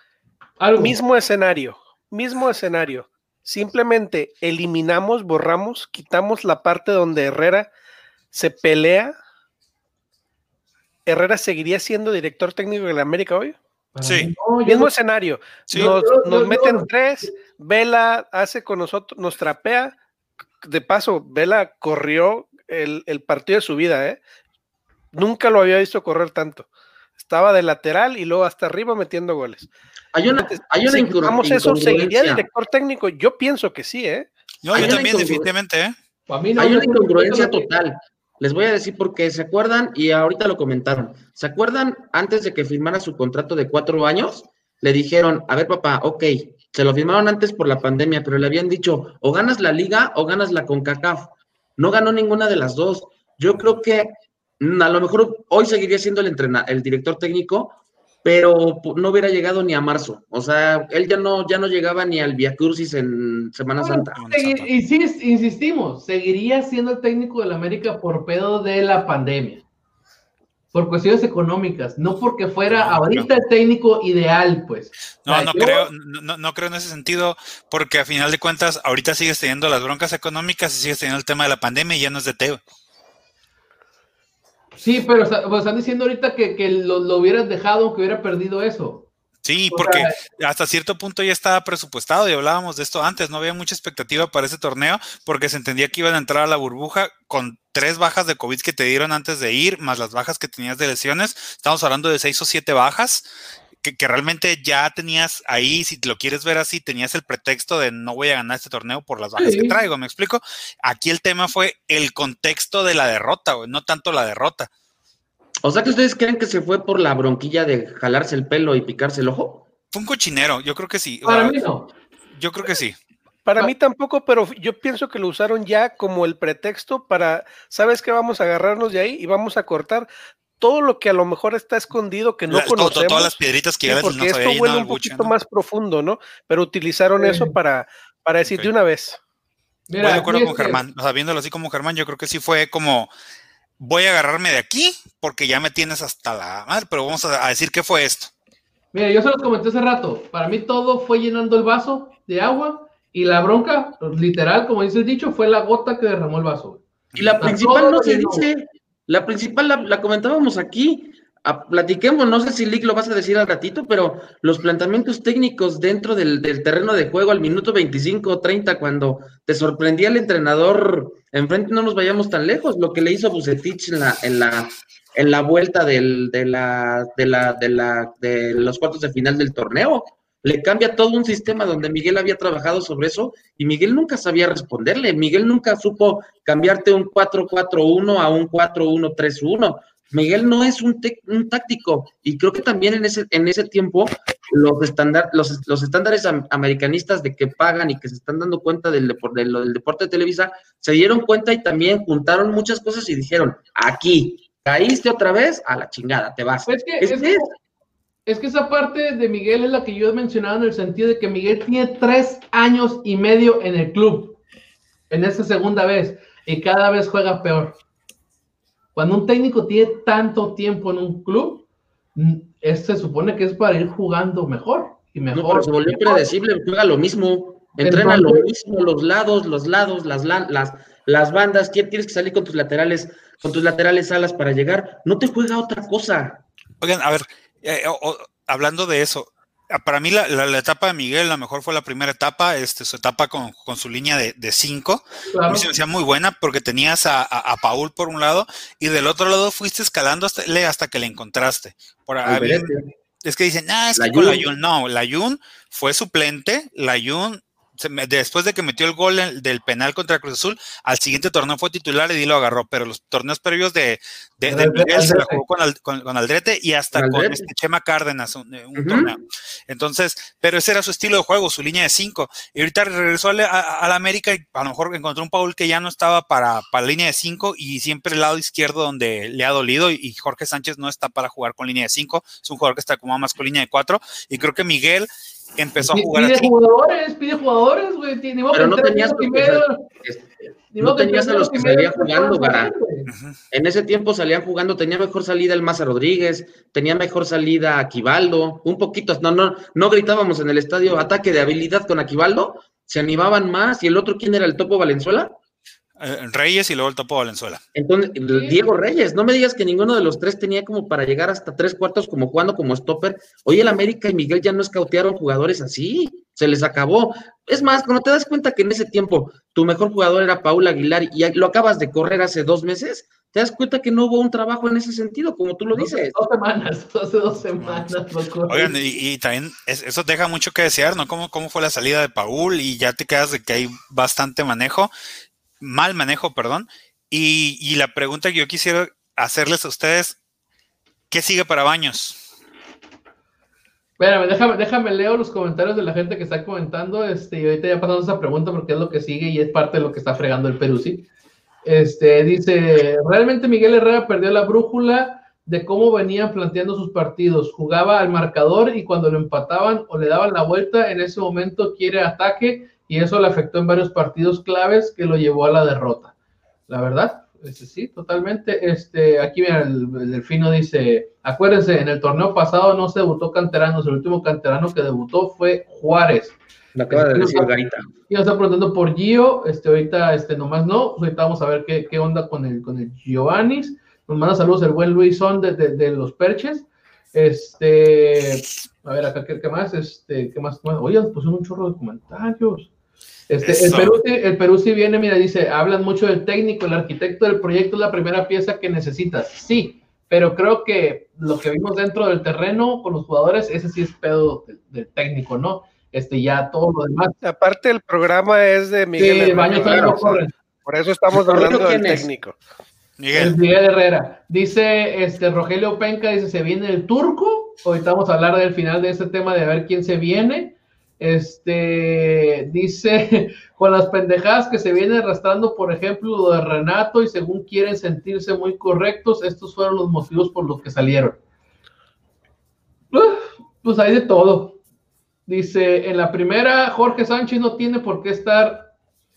Algo. Mismo escenario, mismo escenario. Simplemente eliminamos, borramos, quitamos la parte donde Herrera se pelea. ¿Herrera seguiría siendo director técnico de la América hoy? Sí. no, Mismo no- escenario. Sí. Nos, meten tres, Vela hace con nosotros, nos trapea. De paso, Vela corrió el, el partido de su vida, ¿eh? Nunca lo había visto correr tanto. Estaba de lateral y luego hasta arriba metiendo goles. Hay una, hay una si incongru- quitamos eso, ¿seguiría incongruencia. director técnico? Yo pienso que sí, ¿eh? No, yo una también, definitivamente, ¿eh? a mí no, Hay una incongruencia total. Les voy a decir por qué. ¿Se acuerdan? Y ahorita lo comentaron. ¿Se acuerdan antes de que firmara su contrato de cuatro años? Le dijeron, a ver papá, ok, se lo firmaron antes por la pandemia, pero le habían dicho, o ganas la liga o ganas la CONCACAF. No ganó ninguna de las dos. Yo creo que a lo mejor hoy seguiría siendo el, entrena el director técnico, pero no hubiera llegado ni a marzo. O sea, él ya no, ya no llegaba ni al Via Crucis en Semana Bueno, Santa. segui- y sí, insistimos, seguiría siendo el técnico del América por pedo de la pandemia. Por cuestiones económicas, no porque fuera No, ahorita el técnico ideal, pues. No, O sea, no yo- creo, no, no- no creo en ese sentido, porque a final de cuentas, ahorita sigues teniendo las broncas económicas y sigues teniendo el tema de la pandemia y ya no es de Teo. Sí, pero está- pues, están diciendo ahorita que, que lo, lo hubieras dejado aunque hubiera perdido eso. Sí, O porque hasta cierto punto ya estaba presupuestado y hablábamos de esto antes, no había mucha expectativa para ese torneo porque se entendía que iban a entrar a la burbuja con tres bajas de COVID que te dieron antes de ir, más las bajas que tenías de lesiones, estamos hablando de seis o siete bajas, que, que realmente ya tenías ahí, si te lo quieres ver así, tenías el pretexto de no voy a ganar este torneo por las bajas Sí. que traigo, ¿me explico? Aquí el tema fue el contexto de la derrota, güey, no tanto la derrota. O sea que ustedes creen que se fue por la bronquilla de jalarse el pelo y picarse el ojo. Fue un cochinero, yo creo que sí. Para Ah, mí no. Yo creo que sí. Para Pa- mí tampoco, pero yo pienso que lo usaron ya como el pretexto para, ¿sabes qué? Vamos a agarrarnos de ahí y vamos a cortar todo lo que a lo mejor está escondido que no La- conocemos. todas las piedritas que Sí, ya les porque no esto huele el un buche, poquito ¿no? más profundo, ¿no? Pero utilizaron eso para, para decir de una vez. Mira, Voy de acuerdo con Germán. O sea, viéndolo así como Germán, yo creo que sí fue como voy a agarrarme de aquí porque ya me tienes hasta la madre, pero vamos a, a decir qué fue esto. Mira, yo se los comenté hace rato. Para mí todo fue llenando el vaso de agua y la bronca, literal, como dice el dicho, fue la gota que derramó el vaso. Y la principal todo no se dice. La principal la, la comentábamos aquí. A- platiquemos, no sé si Lick lo vas a decir al ratito, pero los planteamientos técnicos dentro del, del terreno de juego al minuto 25 o 30, cuando te sorprendía el entrenador, enfrente no nos vayamos tan lejos, lo que le hizo Bucetich en la, en la, en la vuelta del, de, la, de, la, de, la, de los cuartos de final del torneo. Le cambia todo un sistema donde Miguel había trabajado sobre eso y Miguel nunca sabía responderle. Miguel nunca supo cambiarte un 4-4-1 a un 4-1-3-1. Miguel no es un, un táctico y creo que también en ese, en ese tiempo los, estándar, los, los estándares am- americanistas de que pagan y que se están dando cuenta del, depor- de lo del deporte de Televisa se dieron cuenta y también juntaron muchas cosas y dijeron, aquí, caíste otra vez, a la chingada, te vas. Es que, Es es, que- que, es que esa parte de Miguel es la que yo he mencionado en el sentido de que Miguel tiene tres años y medio en el club, en esta segunda vez, y cada vez juega peor. Cuando un técnico tiene tanto tiempo en un club, es- se supone que es para ir jugando mejor y mejor. No, pero se volvió mejor. predecible, juega lo mismo, entrena lo mismo, los lados, los lados, las, las, las bandas, ¿quién tienes que salir con tus laterales, con tus laterales alas para llegar? No te juega otra cosa. Oigan, a ver, eh, o- o- hablando de eso, ah, para mí la, la- la etapa de Miguel, la mejor fue la primera etapa, este, su etapa con, con su línea de, de cinco. A Claro. mí se me hacía muy buena porque tenías a, a, a Paul por un lado y del otro lado fuiste escalando hasta, hasta que le encontraste. Por, es que dicen, ah, es La que con la Jun. Jun, no, la Jun fue suplente, la Jun, después de que metió el gol del penal contra Cruz Azul, al siguiente torneo fue titular y lo agarró, pero los torneos previos de, de, de. Miguel se la jugó con, Al- con- con Aldrete y hasta Con este Chema Cárdenas, un, torneo. Entonces, pero ese era su estilo de juego, su línea de cinco. Y ahorita regresó al, a- al América y a lo mejor encontró un Paul que ya no estaba para, para la línea de cinco y siempre el lado izquierdo donde le ha dolido y, y Jorge Sánchez no está para jugar con línea de cinco, es un jugador que está como más con línea de cuatro y creo que Miguel empezó a jugar pide así. jugadores, pide jugadores, güey. Pero no tenías Este, ni no tenías a los que salían jugando, Gara. En ese tiempo salían jugando, tenía mejor salida el Maza Rodríguez, tenía mejor salida Aquivaldo, un poquito, no, no, no gritábamos en el estadio ataque de habilidad con Aquivaldo, se animaban más, y el otro, ¿quién era el topo Valenzuela? Eh, Reyes y luego el topo Valenzuela. Entonces, Diego Reyes, no me digas que ninguno de los tres tenía como para llegar hasta tres cuartos como jugando como stopper. Oye, el América y Miguel ya no escautearon jugadores así, se les acabó. Es más, cuando te das cuenta que en ese tiempo tu mejor jugador era Paul Aguilar y lo acabas de correr hace dos meses, te das cuenta que no hubo un trabajo en ese sentido, como tú lo dices. Dos semanas, hace dos semanas. Oigan, y, también eso deja mucho que desear, ¿no? ¿Cómo, ¿Cómo fue la salida de Paul? Y ya te quedas de que hay bastante manejo mal manejo, perdón. Y, la pregunta que yo quisiera hacerles a ustedes, ¿qué sigue para Baños? Espérame, déjame, déjame leo los comentarios de la gente que está comentando. Este, y ahorita ya pasamos esa pregunta porque es lo que sigue y es parte de lo que está fregando el Perú, ¿sí? Este, dice, realmente Miguel Herrera perdió la brújula de cómo venían planteando sus partidos. Jugaba al marcador y cuando lo empataban o le daban la vuelta, en ese momento quiere ataque y eso le afectó en varios partidos claves que lo llevó a la derrota. La verdad, este, sí, totalmente. Este, aquí mira, el, Delfino dice, acuérdense, en el torneo pasado no se debutó canteranos, el último canterano que debutó fue Juárez. Lo acaba de decir Garita. Y nos está preguntando por Gio, este, ahorita, este, nomás no, ahorita vamos a ver qué, qué onda con el, con el Giovannis. Nos manda saludos el buen Luisón de, de, los Perches. Este, a ver, acá, ¿qué, más? Este, ¿qué más? Oye, pues un chorro de comentarios. Este, el, Perú, el Perú sí viene, mira, dice, hablan mucho del técnico, el arquitecto del proyecto es la primera pieza que necesitas. Sí, pero creo que lo que vimos dentro del terreno con los jugadores, ese sí es pedo del, técnico, ¿no? Este, ya todo lo demás. Aparte, el programa es de Miguel sí, Herrera. Por eso estamos hablando del técnico. Miguel. Miguel Herrera. Dice este Rogelio Penca, dice, se viene el turco. Ahorita vamos a hablar del final de este tema de ver quién se viene. Este dice con las pendejadas que se vienen arrastrando, por ejemplo, lo de Renato, y según quieren sentirse muy correctos, estos fueron los motivos por los que salieron. Pues hay de todo. Dice, en la primera, Jorge Sánchez no tiene por qué estar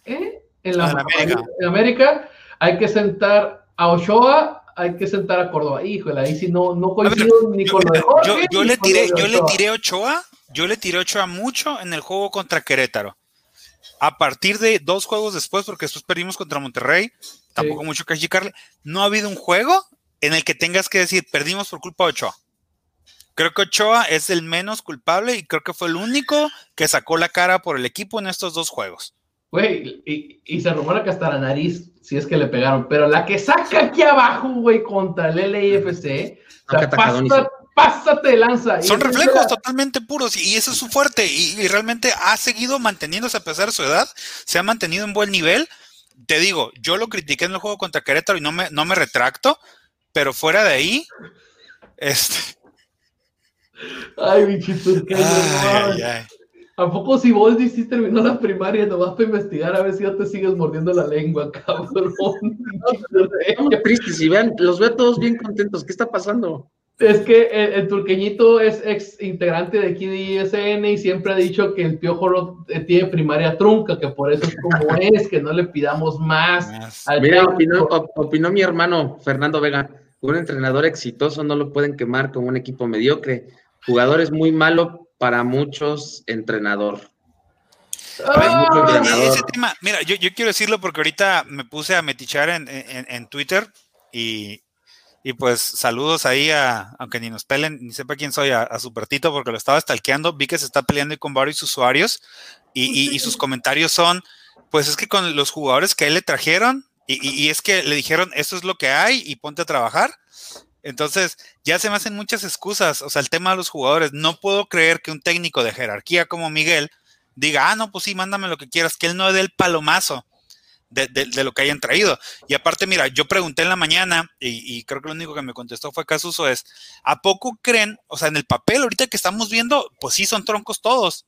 ¿eh? en, la, América. en América. Hay que sentar a Ochoa, hay que sentar a Córdoba. Híjole, ahí sí no, no coincido ni con lo de Jorge. Yo, le tiré, yo le tiré Ochoa yo le tiré 8 a mucho en el juego contra Querétaro. A partir de dos juegos después, porque después perdimos contra Monterrey, tampoco mucho que achicarle, no ha habido un juego en el que tengas que decir, perdimos por culpa de Ochoa. Creo que Ochoa es el menos culpable y creo que fue el único que sacó la cara por el equipo en estos dos juegos. Güey, y, se rumora que hasta la nariz, si es que le pegaron, pero la que saca aquí abajo, güey, contra el LIFC, pásate lanza. Son reflejos totalmente puros y, eso es su fuerte y, realmente ha seguido manteniéndose a pesar de su edad, se ha mantenido en buen nivel. Te digo, yo lo critiqué en el juego contra Querétaro y no me, no me retracto, pero fuera de ahí, este... Ay, bichito, ay, ay, ¿A poco si vos sí terminó la primaria no vas para investigar a ver si ya te sigues mordiendo la lengua, cabrón? tristes y vean, los veo todos bien contentos. ¿Qué está pasando? Es que el, turqueñito es ex integrante de ISN y siempre ha dicho que el piojo eh, tiene primaria trunca, que por eso es como es, que no le pidamos más. Mira, opinó, mi hermano Fernando Vega, un entrenador exitoso no lo pueden quemar como un equipo mediocre. Jugador es muy malo para muchos entrenador. ese tema, mira, yo, quiero decirlo porque ahorita me puse a metichar en Twitter y, y pues saludos ahí a, aunque ni nos pelen, ni sepa quién soy, a, Supertito, porque lo estaba stalkeando, vi que se está peleando con varios usuarios y, sus comentarios son, pues es que con los jugadores que él le trajeron y, es que le dijeron, esto es lo que hay y ponte a trabajar. Entonces, ya se me hacen muchas excusas. O sea, el tema de los jugadores, no puedo creer que un técnico de jerarquía como Miguel diga, ah, no, pues sí, mándame lo que quieras, que él no dé el palomazo de, lo que hayan traído. Y aparte, mira, yo pregunté en la mañana y, creo que lo único que me contestó fue Casuso es, ¿a poco creen, o sea, en el papel ahorita que estamos viendo, pues sí son troncos todos,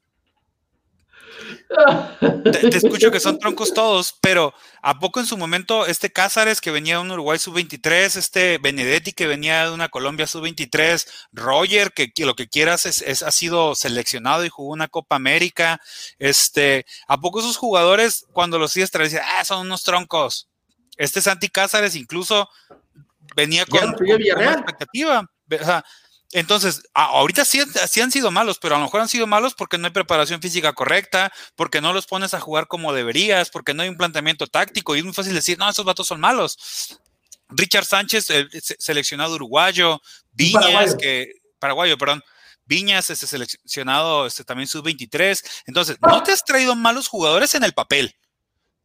te, escucho que son troncos todos, pero ¿a poco en su momento este Cázares que venía de un Uruguay sub-23, este Benedetti que venía de una Colombia sub-23, Roger que, lo que quieras es, ha sido seleccionado y jugó una Copa América, este, ¿a poco esos jugadores cuando los sigues decían, ah, son unos troncos? Este Santi Cázares incluso venía con, una expectativa. Entonces, ahorita sí, sí, han sido malos, pero a lo mejor han sido malos porque no hay preparación física correcta, porque no los pones a jugar como deberías, porque no hay un planteamiento táctico y es muy fácil decir, no, esos vatos son malos. Richard Sánchez, el seleccionado uruguayo, Viñas, paraguayo. que paraguayo, perdón, Viñas, este seleccionado este, también sub-23. Entonces, no te has traído malos jugadores en el papel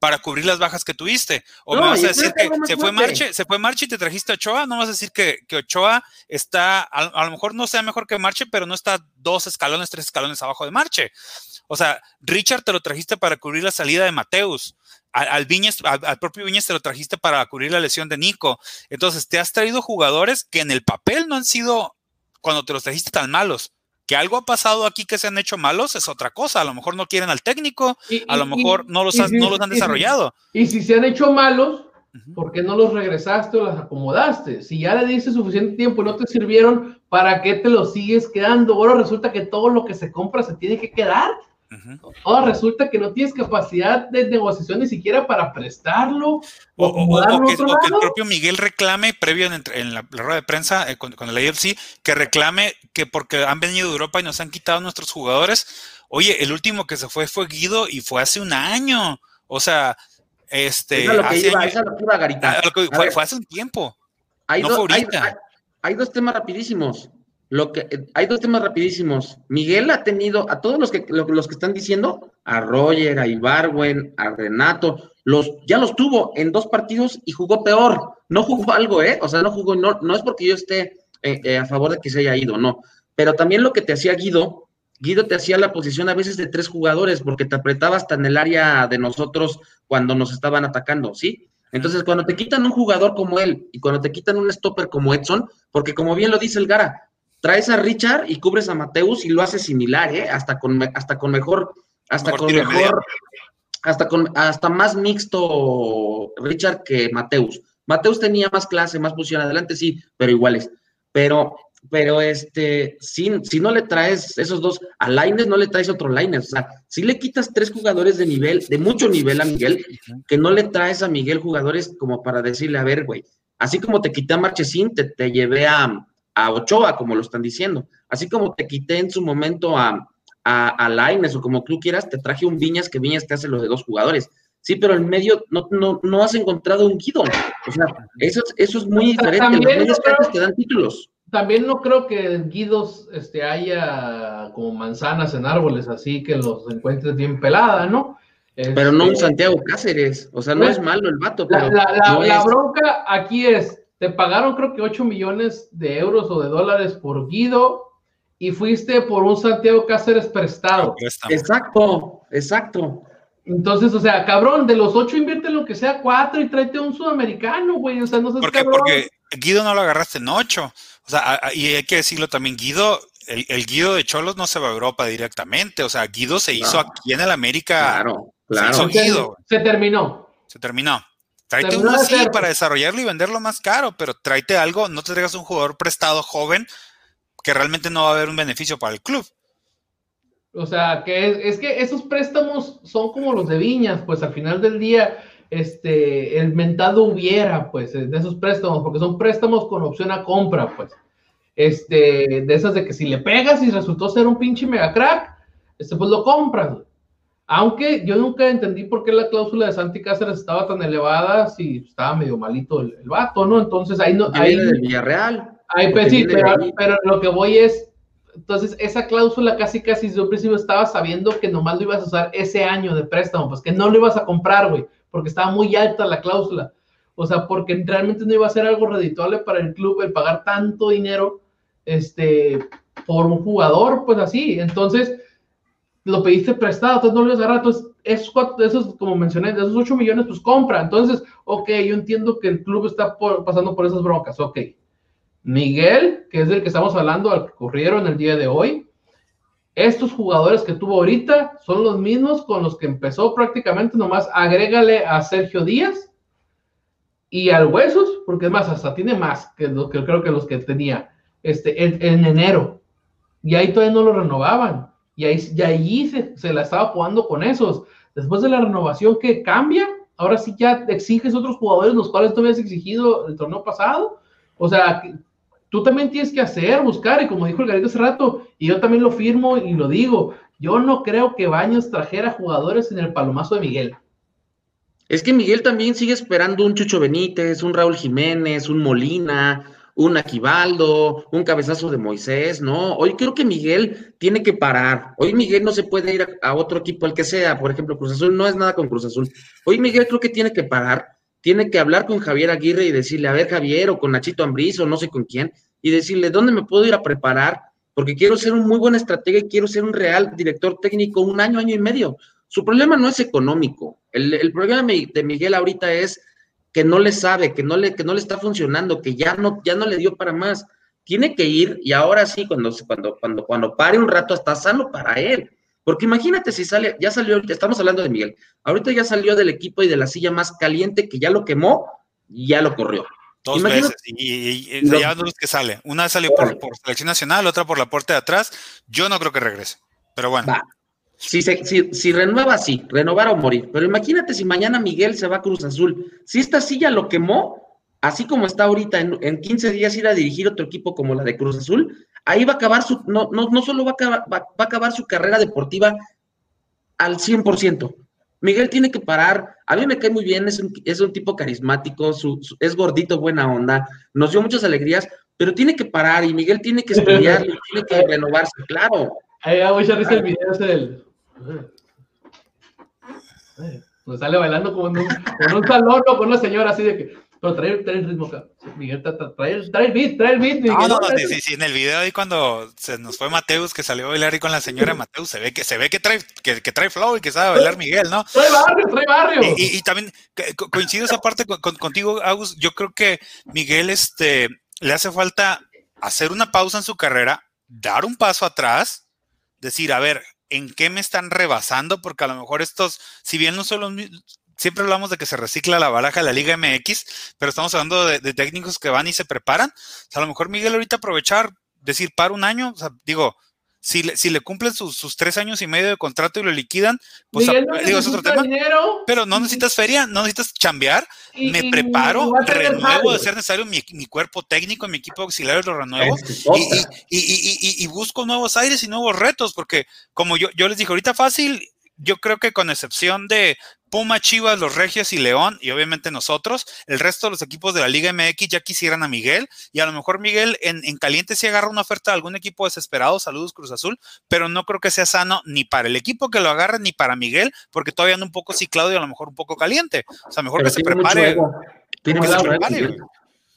para cubrir las bajas que tuviste. O me vas a decir que se fue, Marche, se fue Marche y te trajiste a Ochoa. No vas a decir que, que Ochoa está, a, lo mejor no sea mejor que Marche, pero no está dos escalones, tres escalones abajo de Marche. O sea, Richard te lo trajiste para cubrir la salida de Mateus. Al, al, al, propio Viñez te lo trajiste para cubrir la lesión de Nico. Entonces, te has traído jugadores que en el papel no han sido, cuando te los trajiste tan malos que algo ha pasado aquí que se han hecho malos es otra cosa. A lo mejor no quieren al técnico, a lo mejor no, los no los han desarrollado. Y si se han hecho malos, ¿por qué no los regresaste o los acomodaste? Si ya le diste suficiente tiempo y no te sirvieron, ¿para qué te los sigues quedando? Ahora resulta que todo lo que se compra se tiene que quedar. Ahora resulta que no tienes capacidad de negociación ni siquiera para prestarlo. O, que, el propio Miguel reclame, previo en, la, rueda de prensa eh, con, el AFC, que reclame que porque han venido de Europa y nos han quitado nuestros jugadores. Oye, el último que se fue fue Guido y fue hace un año. O sea, este. fue, hace un tiempo. Hay, hay dos temas rapidísimos. Lo que, eh, hay dos temas rapidísimos. Miguel ha tenido a todos los que, los que están diciendo, a Roger, a Ibarwen, a Renato, los, ya los tuvo en dos partidos y jugó peor. No jugó algo, ¿eh? O sea, no jugó, no, no es porque yo esté eh, eh, a favor de que se haya ido, no. Pero también lo que te hacía Guido, Guido te hacía la posición a veces de tres jugadores porque te apretaba hasta en el área de nosotros cuando nos estaban atacando, ¿sí? Entonces, cuando te quitan un jugador como él y cuando te quitan un stopper como Edson, porque como bien lo dice el Gara, traes a Richard y cubres a Mateus y lo haces similar, ¿eh? Hasta con, hasta con mejor, hasta con mejor, hasta con, hasta más mixto Richard que Mateus. Mateus tenía más clase, más posición adelante, sí, pero iguales. Pero, pero este, si, si no le traes esos dos a Laines, no le traes otro Laines. O sea, si le quitas tres jugadores de nivel, de mucho nivel a Miguel, que no le traes a Miguel jugadores como para decirle, a ver, güey, así como te quité a Marchesín, te, te llevé a, a Ochoa, como lo están diciendo. Así como te quité en su momento a, a, a Laines o como tú quieras, te traje un Viñas que Viñas te hace lo de dos jugadores. Sí, pero en medio no, no, no has encontrado un Guido. O sea, eso, eso es muy diferente. También Los medios te dan títulos. También no creo que Guidos este, haya como manzanas en árboles, así que los encuentres bien pelada, ¿no? pero no un este, Santiago Cáceres, o sea, no es malo el vato. Pero la, la bronca aquí es, te pagaron creo que 8 millones de euros o de dólares por Guido y fuiste por un Santiago Cáceres prestado. Exacto, exacto. Entonces, o sea, cabrón, de los 8 invierte lo que sea 4 y tráete un sudamericano, güey. O sea, no sé ¿Por qué? Porque Guido no lo agarraste en 8. O sea, y hay que decirlo también, Guido, el, Guido de Cholos no se va a Europa directamente. O sea, Guido se hizo aquí en el América. Claro, claro. Se, Guido. se terminó. Se terminó. Tráete uno así para desarrollarlo y venderlo más caro, pero tráete algo, no te traigas un jugador prestado joven que realmente no va a haber un beneficio para el club. O sea, que es, que esos préstamos son como los de Viñas, pues al final del día, este, el mentado hubiera, pues, de esos préstamos, porque son préstamos con opción a compra, pues. Este, de esas de que si le pegas y resultó ser un pinche mega crack, este, pues lo compras. Aunque yo nunca entendí por qué la cláusula de Santi Cáceres estaba tan elevada si estaba medio malito el, vato, ¿no? Entonces ahí no. Ahí, del Villarreal. Ahí, pues, sí, pero, pero, lo que voy es. Entonces, esa cláusula casi, casi desde un principio estaba sabiendo que nomás lo ibas a usar ese año de préstamo, pues que no lo ibas a comprar, güey, porque estaba muy alta la cláusula. O sea, porque realmente no iba a ser algo redituable para el club el pagar tanto dinero este, por un jugador, pues así. Entonces, lo pediste prestado, entonces no lo ibas a agarrar, entonces esos, esos, como mencioné, de esos 8 millones, pues compra. Entonces, ok, yo entiendo que el club está pasando por esas broncas, ok. Miguel, que es del que estamos hablando, al que corrieron el día de hoy, estos jugadores que tuvo ahorita son los mismos con los que empezó prácticamente, nomás agrégale a Sergio Díaz y al Huesos, porque es más, hasta tiene más que, lo, que creo que los que tenía este, en, en enero. Y ahí todavía no lo renovaban. Y ahí, se, la estaba jugando con esos. Después de la renovación que cambia, ahora sí ya exiges otros jugadores, los cuales tú habías exigido el torneo pasado. O sea, tú también tienes que hacer, buscar, y como dijo el Garito hace rato, y yo también lo firmo y lo digo, yo no creo que Baños trajera jugadores en el palomazo de Miguel. Es que Miguel también sigue esperando un Chucho Benítez, un Raúl Jiménez, un Molina, un Aquivaldo, un cabezazo de Moisés, ¿no? Hoy creo que Miguel tiene que parar. Hoy Miguel no se puede ir a, otro equipo, el que sea, por ejemplo, Cruz Azul, no es nada con Cruz Azul. Hoy Miguel creo que tiene que parar, tiene que hablar con Javier Aguirre y decirle, a ver, Javier, o con Nachito Ambriz, o no sé con quién, y decirle, ¿dónde me puedo ir a preparar? Porque quiero ser un muy buen estratega y quiero ser un real director técnico un año, año y medio. Su problema no es económico. El, el problema de Miguel ahorita es que no le sabe, que no le, que no le está funcionando, que ya no, ya no le dio para más. Tiene que ir y ahora sí, cuando, cuando, cuando, cuando pare un rato, está sano para él. Porque imagínate si sale, ya salió, estamos hablando de Miguel, ahorita ya salió del equipo y de la silla más caliente que ya lo quemó y ya lo corrió. Dos imagínate, veces, y, y, y ya dos que sale. Una salió por, por, selección nacional, otra por la puerta de atrás. Yo no creo que regrese, pero bueno. Va. Si, se, si, si, renueva, sí, renovar o morir. Pero imagínate si mañana Miguel se va a Cruz Azul. Si esta silla lo quemó, así como está ahorita, en, en 15 días ir a dirigir otro equipo como la de Cruz Azul, ahí va a acabar su, no, no, no solo va a acabar, va, va a acabar su carrera deportiva al 100%. Miguel tiene que parar. A mí me cae muy bien, es un, es un tipo carismático, su, su, es gordito, buena onda, nos dio muchas alegrías, pero tiene que parar y Miguel tiene que estudiar, tiene que renovarse, claro. Ahí da mucha risa el video del. Pues sale bailando como en un, con un salón o con una señora así de que. Pero trae, trae el ritmo acá. Miguel, trae, trae, trae el beat, trae el beat. Miguel, no, no, no, sí, sí, en el video ahí cuando se nos fue Mateus, que salió a bailar ahí con la señora Mateus, se ve que, se ve que trae, que, que trae flow y que sabe bailar Miguel, ¿no? Trae barrio, trae barrio. Y, y, y también coincido esa parte con, con, contigo, Agus. Yo creo que Miguel este, le hace falta hacer una pausa en su carrera, dar un paso atrás, decir, a ver, ¿en qué me están rebasando? Porque a lo mejor estos, si bien no son los siempre hablamos de que se recicla la baraja de la Liga MX, pero estamos hablando de, técnicos que van y se preparan. O sea, a lo mejor Miguel ahorita aprovechar, decir, para un año, o sea, digo, si le, si le cumplen sus, sus, tres años y medio de contrato y lo liquidan, pues Miguel, no digo, es otro tema. Dinero. Pero no necesitas feria, no necesitas chambear, Y- me y- preparo, y renuevo de ser necesario mi, mi cuerpo técnico, mi equipo auxiliar lo renuevo y busco nuevos aires y nuevos retos, porque como yo, yo les dije ahorita fácil, yo creo que con excepción de Puma, Chivas, los Regios y León, y obviamente nosotros, el resto de los equipos de la Liga MX ya quisieran a Miguel, y a lo mejor Miguel en, en caliente sí agarra una oferta de algún equipo desesperado, saludos Cruz Azul, pero no creo que sea sano ni para el equipo que lo agarre ni para Miguel, porque todavía anda un poco ciclado y a lo mejor un poco caliente. O sea, mejor Pero que se prepare. Tiene que se prepare.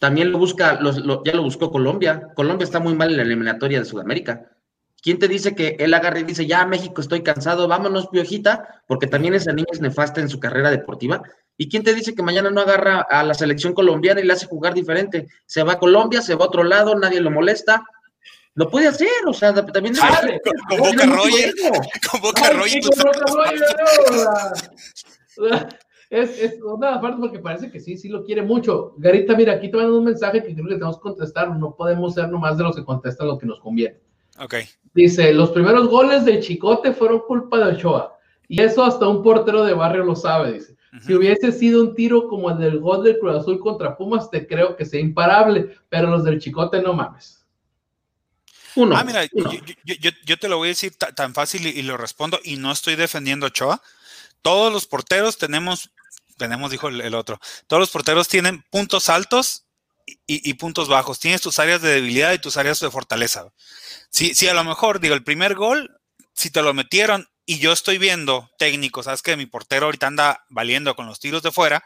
También lo busca, los- lo- ya lo buscó Colombia. Colombia está muy mal en la eliminatoria de Sudamérica. ¿Quién te dice que él agarra y dice, ya México, estoy cansado, vámonos, piojita? Porque también esa niña es nefasta en su carrera deportiva. ¿Y quién te dice que mañana no agarra a la selección colombiana y le hace jugar diferente? Se va a Colombia, se va a otro lado, nadie lo molesta. Lo puede hacer, o sea, también... Con mucho Roger, ego. con Boca Roger, con Boca Roger, Es, es una parte porque parece que sí, sí lo quiere mucho. Garita, mira, aquí te mandan un mensaje que creo que tenemos que contestar. No podemos ser nomás de los que contestan lo que nos conviene. Ok. Dice, los primeros goles de Chicote fueron culpa de Ochoa. Y eso hasta un portero de barrio lo sabe, dice. Si hubiese sido un tiro como el del gol del Cruz Azul contra Pumas, te creo que sea imparable, pero los del Chicote no mames. Uno. Ah, mira, uno. yo, yo- yo- yo te lo voy a decir ta- tan fácil y, y lo respondo y no estoy defendiendo a Ochoa. Todos los porteros tenemos, tenemos, dijo el, el otro, todos los porteros tienen puntos altos y, puntos bajos. Tienes tus áreas de debilidad y tus áreas de fortaleza. Si, si a lo mejor, digo, el primer gol, si te lo metieron y yo estoy viendo técnico, sabes que mi portero ahorita anda valiendo con los tiros de fuera,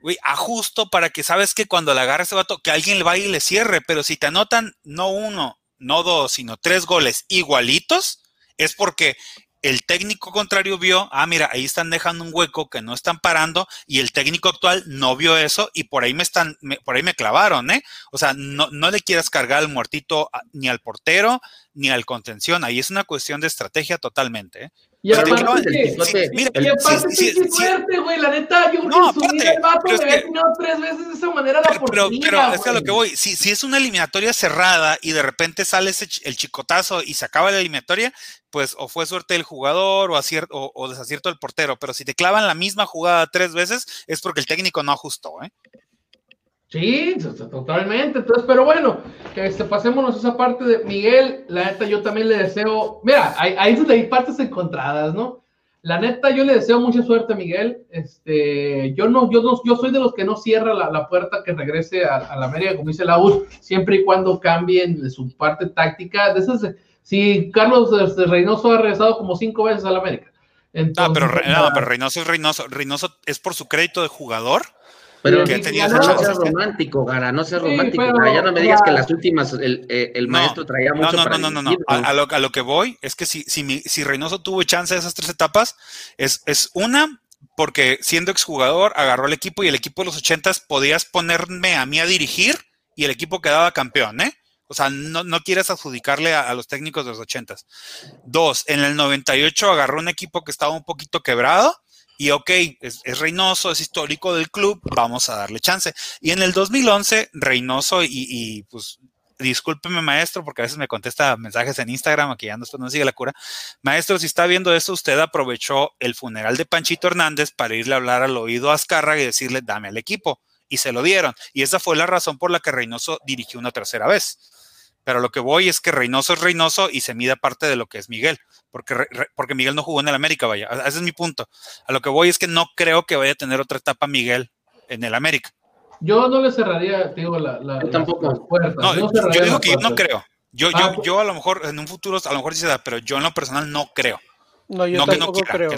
güey, ajusto para que sabes que cuando le agarre ese vato, que alguien le vaya y le cierre, pero si te anotan no uno, no dos, sino tres goles igualitos, es porque el técnico contrario vio, ah, mira, ahí están dejando un hueco que no están parando y el técnico actual no vio eso y por ahí me están, me- por ahí me clavaron, ¿eh? O sea, no, no le quieras cargar al muertito a- ni al portero ni al contención, ahí es una cuestión de estrategia totalmente, ¿eh? Y Pero te aparte, aparte sí, suerte, güey, la neta, yo No, aparte, el vato pero me había tres veces de esa manera la Pero, pero, pero es que a lo que voy, si, si es una eliminatoria cerrada y de repente sale ese, el chicotazo y se acaba la eliminatoria, pues o fue suerte del jugador o, acier- o, o desacierto del portero. Pero si te clavan la misma jugada tres veces, es porque el técnico no ajustó, ¿eh? Sí, totalmente. Entonces, pero bueno, este, pasémonos esa parte de Miguel. La neta, yo también le deseo. Mira, hay, hay partes encontradas, ¿no? La neta, yo le deseo mucha suerte a Miguel. Este, yo no, yo no, yo soy de los que no cierra la, puerta que regrese a, la América, como dice la U, siempre y cuando cambien de su parte táctica. De esas, si Carlos este, Reynoso ha regresado como cinco veces a la América. Entonces, no, pero, no, pero Reynoso es Reynoso. Reynoso es por su crédito de jugador pero que no, no seas romántico, Gara, no seas romántico. ya no me digas que las últimas el, el maestro traía mucho. No, no, no, no, no. A, lo, a, lo, que voy es que si, si, si Reynoso tuvo chance de esas tres etapas, es, es una, porque siendo exjugador agarró el equipo y el equipo de los ochentas podías ponerme a mí a dirigir y el equipo quedaba campeón, ¿eh? O sea, no, no quieres adjudicarle a, a, los técnicos de los ochentas. Dos, en el 98 agarró un equipo que estaba un poquito quebrado y ok, es, Reynoso, es histórico del club, vamos a darle chance. Y en el 2011, Reynoso y, pues discúlpeme maestro, porque a veces me contesta mensajes en Instagram, aquí ya no, no sigue la cura. Maestro, si está viendo esto, usted aprovechó el funeral de Panchito Hernández para irle a hablar al oído a Azcárraga y decirle, dame al equipo. Y se lo dieron. Y esa fue la razón por la que Reynoso dirigió una tercera vez. Pero lo que voy es que Reynoso es Reynoso y se mide parte de lo que es Miguel porque, porque Miguel no jugó en el América, vaya. Ese es mi punto. A lo que voy es que no creo que vaya a tener otra etapa Miguel en el América. Yo no le cerraría, digo, la, la, tampoco. No, yo, digo que yo no creo. Yo, yo, ah, yo a lo mejor en un futuro, a lo mejor sí se da, pero yo en lo personal no creo. No, yo tampoco creo.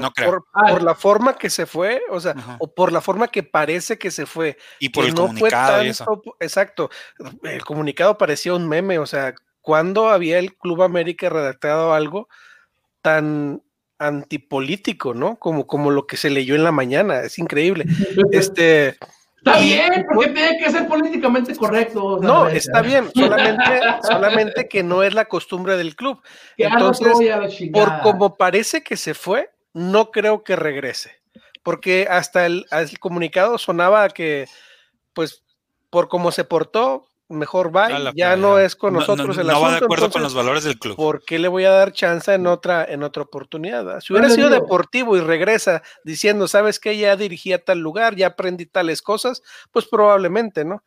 Por, la forma que se fue, o sea, o por la forma que parece que se fue. Y por el comunicado y eso. Exacto. El comunicado parecía un meme, o sea, cuando había el Club América redactado algo, tan antipolítico, ¿no? Como, como lo que se leyó en la mañana, es increíble. Este. Está bien, porque tiene que ser políticamente correcto. No, está bien, solamente, solamente que no es la costumbre del club. Entonces, por como parece que se fue, no creo que regrese. Porque hasta el, el comunicado sonaba que, pues, por cómo se portó, mejor va, ya no es con nosotros el asunto. No va de acuerdo con los valores del club. ¿Por qué le voy a dar chance en otra, en otra oportunidad? Si hubiera sido deportivo y regresa diciendo, sabes que ya dirigía tal lugar, ya aprendí tales cosas, pues probablemente, ¿no?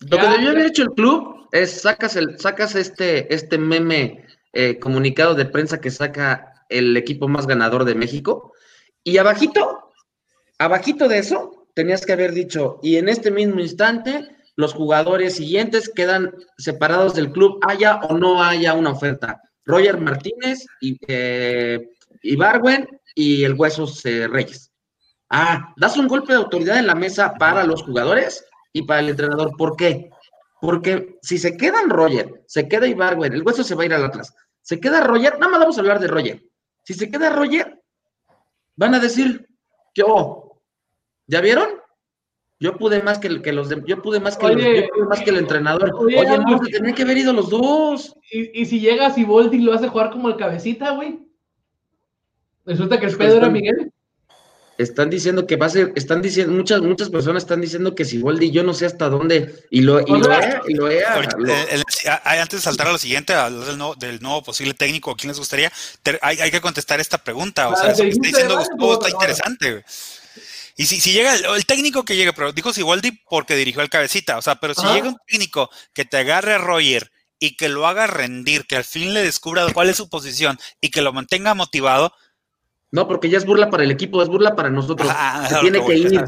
Lo que debió haber hecho el club es sacas el, sacas este, este meme eh, comunicado de prensa que saca el equipo más ganador de México, y abajito, abajito de eso, tenías que haber dicho, y en este mismo instante los jugadores siguientes quedan separados del club, haya o no haya una oferta. Roger Martínez y, eh, Barwen y el Huesos eh, Reyes. Ah, das un golpe de autoridad en la mesa para los jugadores y para el entrenador. ¿Por qué? Porque si se quedan Roger, se queda Ibarwen, el Hueso se va a ir al Atlas. Se queda Roger, nada más vamos a hablar de Roger. Si se queda Roger, van a decir, yo, ¿ya vieron? Yo pude más que, que los de, yo pude más que, yo pude más que el entrenador. Oye, no, se tenían que haber ido los dos. Y, y si llegas y Volti lo hace jugar como el cabecita, güey. Resulta que el Pedro era Miguel. Están diciendo que va a ser, están diciendo, muchas, muchas personas están diciendo que si Voldi, yo no sé hasta dónde, y lo, y lo, he, y lo he, antes de saltar a lo siguiente, a hablar del nuevo, del nuevo posible técnico, ¿a quién les gustaría? hay, hay, que contestar esta pregunta, o sea, eso que está diciendo Gustavo está interesante, güey. Y si, si llega el, técnico que llegue, pero dijo Siboldi porque dirigió el cabecita, o sea, pero si llega un técnico que te agarre a Roger y que lo haga rendir, que al fin le descubra cuál es su posición y que lo mantenga motivado. No, porque ya es burla para el equipo, es burla para nosotros. Ah, se tiene que, ir.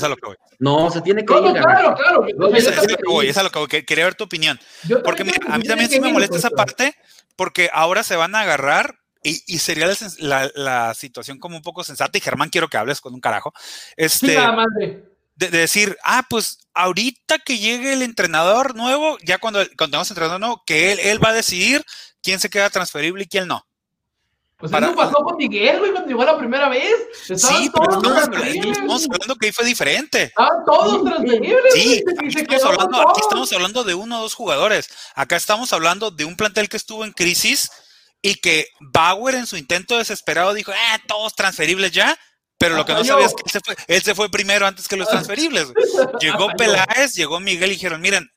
No, se tiene que ir. Claro, claro. es, a lo que voy, es a lo que voy. Quería ver tu opinión. porque mira, a mí también sí me molesta esa parte, porque ahora se van a agarrar y, sería la, situación como un poco sensata, y Germán, quiero que hables con un carajo. Este, de, decir, ah, pues ahorita que llegue el entrenador nuevo, ya cuando, cuando tengamos entrenador nuevo, que él, él va a decidir quién se queda transferible y quién no. Pues eso pasó con Miguel, güey, cuando llegó la primera vez. sí, pero estamos, estamos, hablando que ahí fue diferente. Estaban todos transferibles. Sí, aquí estamos, hablando, aquí estamos hablando de uno o dos jugadores. Acá estamos hablando de un plantel que estuvo en crisis y que Bauer en su intento desesperado dijo, ah, todos transferibles ya, pero lo que no sabía es que él se, fue, él se fue primero antes que los transferibles. Llegó Peláez, llegó Miguel y dijeron, miren,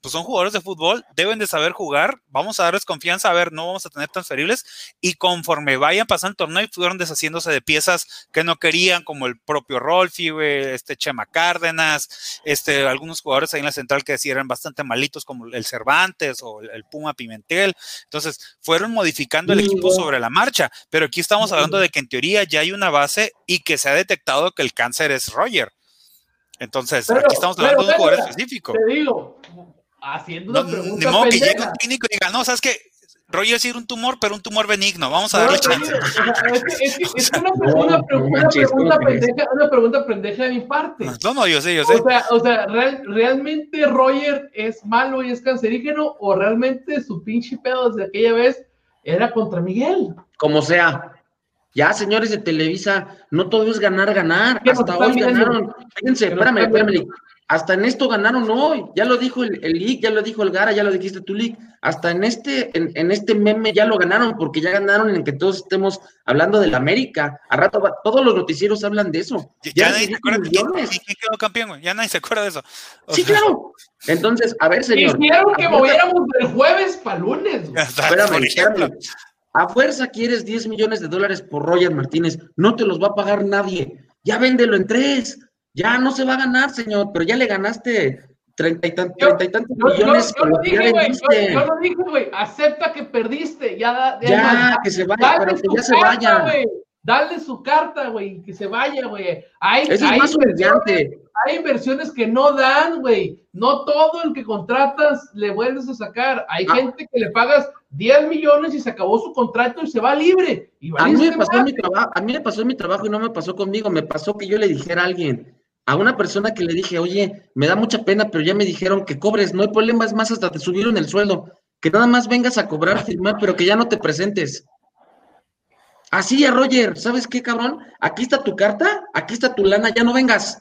pues son jugadores de fútbol, deben de saber jugar, vamos a darles confianza, a ver, no vamos a tener transferibles y conforme vayan pasando el torneo y fueron deshaciéndose de piezas que no querían, como el propio Rolfi, este Chema Cárdenas, este, algunos jugadores ahí en la central que decían eran bastante malitos, como el Cervantes o el, Puma Pimentel. Entonces, fueron modificando el equipo sobre la marcha, pero aquí estamos hablando de que en teoría ya hay una base y que se ha detectado que el cáncer es Roger. Entonces, aquí estamos hablando de un jugador específico. Te digo, haciendo una pregunta. Ni modo que llegue un clínico y diga, no, sabes que Roger es un tumor, pero un tumor benigno. Vamos a darle chance. es, una, pregunta, pendeja, una pregunta pendeja de mi parte. No, no, yo sé, yo sé. O sea, o sea ¿realmente Roger es malo y es cancerígeno? ¿O realmente su pinche pedo desde aquella vez era contra Miguel? Como sea. Ya, señores de Televisa, no todo es ganar, ganar. Hasta hoy ganaron. Fíjense, espérame, espérame. Hasta en esto ganaron hoy. Ya lo dijo el, el ya lo dijo el Gara, ya lo dijiste tú, Lick. Hasta en este, en, este meme ya lo ganaron, porque ya ganaron en que todos estemos hablando del América. A rato todos los noticieros hablan de eso. Ya, nadie se acuerda de quién, quedó campeón, güey. Ya nadie se acuerda de eso. sí, claro. Entonces, a ver, señor. Hicieron que moviéramos del jueves para lunes. Espérame, espérame. A fuerza quieres 10 millones de dólares por Roger Martínez. No te los va a pagar nadie. Ya véndelo en tres ya no se va a ganar, señor, pero ya le ganaste treinta y, tantos millones. Yo, lo dije, güey, yo, lo dije, güey, acepta que perdiste, ya, ya, ya que se vaya, pero que ya se vaya. Dale su carta, güey, que se vaya, güey. Eso es más humillante. Hay inversiones que no dan, güey. No todo el que contratas le vuelves a sacar. Hay ah. gente que le pagas 10 millones y se acabó su contrato y se va libre. a, mí me pasó mi trabajo, a mí me pasó mi trabajo y no me pasó conmigo. Me pasó que yo le dijera a alguien, a una persona que le dije, oye, me da mucha pena, pero ya me dijeron que cobres, no hay problema, es más, hasta te subieron el sueldo, que nada más vengas a cobrar, firmar, pero que ya no te presentes. Así a Roger, ¿sabes qué, cabrón? Aquí está tu carta, aquí está tu lana, ya no vengas,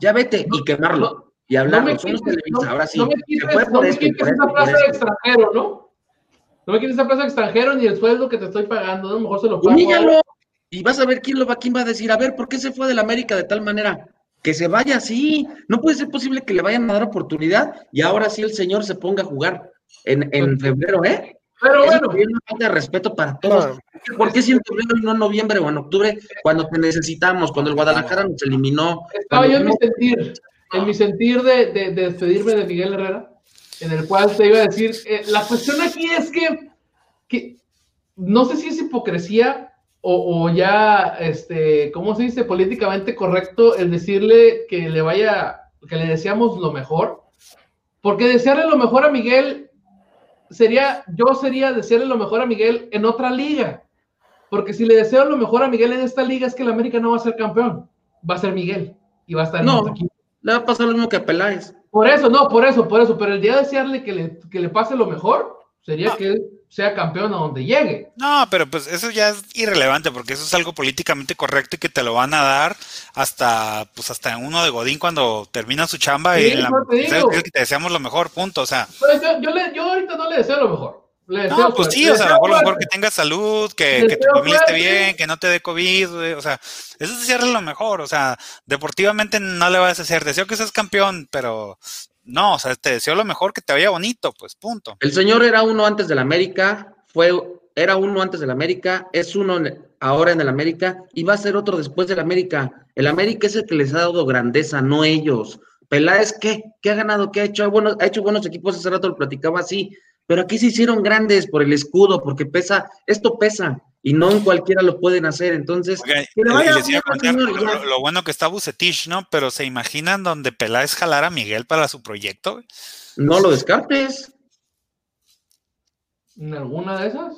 ya vete y quemarlo. y hablarlo, no somos Televisa, ahora sí. No me quites, no me quites esa plaza de extranjero, ¿no? No me quites esa plaza de extranjero ni el sueldo que te estoy pagando, ¿no? Mejor se lo pago. Y vas a ver quién lo va, quién va a decir, a ver, ¿por qué se fue del América de tal manera? Que se vaya así. No puede ser posible que le vayan a dar oportunidad y ahora sí el señor se ponga a jugar en, en febrero, ¿eh? Pero bueno. Es una falta de respeto para todos. ¿Por qué si en febrero y no en noviembre o en octubre, cuando te necesitamos, cuando el Guadalajara nos eliminó? Estaba yo en mi sentir, en mi sentir de, de, despedirme de Miguel Herrera, en el cual te iba a decir, eh, la cuestión aquí es que, que no sé si es hipocresía o, ya, este, ¿cómo se dice? Políticamente correcto el decirle que le vaya, que le deseamos lo mejor. Porque desearle lo mejor a Miguel sería, yo sería desearle lo mejor a Miguel en otra liga. Porque si le deseo lo mejor a Miguel en esta liga es que el América no va a ser campeón, va a ser Miguel y va a estar no, Le va a pasar lo mismo que a Peláez. Por eso, no, por eso, por eso. Pero el día de desearle que le, que le pase lo mejor sería que sea campeón a donde llegue. No, pero pues eso ya es irrelevante porque eso es algo políticamente correcto y que te lo van a dar hasta pues hasta uno de Godín cuando termina su chamba y la, te, te deseamos lo mejor, punto, o sea. Pues yo, le, yo ahorita no le deseo lo mejor. no, pues sí, o sea, lo mejor que tengas salud, que, que tu familia esté bien, que no te dé COVID, o sea, eso es desearle lo mejor, o sea, deportivamente no le vas a hacer, deseo que seas campeón, pero no, o sea, te deseo lo mejor, que te vaya bonito, pues punto. El señor era uno antes del América, fue, era uno antes del América, es uno ahora en el América y va a ser otro después del América. El América es el que les ha dado grandeza, no ellos. Peláez, ¿qué? ¿Qué ha ganado? ¿Qué ha hecho? Bueno, ha hecho buenos equipos, hace rato lo platicaba así, pero aquí se hicieron grandes por el escudo, porque pesa, esto pesa, y no en cualquiera lo pueden hacer. Entonces, lo, bueno que está Bucetich, ¿no? Pero se imaginan donde Peláez jalar a Miguel para su proyecto. No lo descartes. ¿En alguna de esas?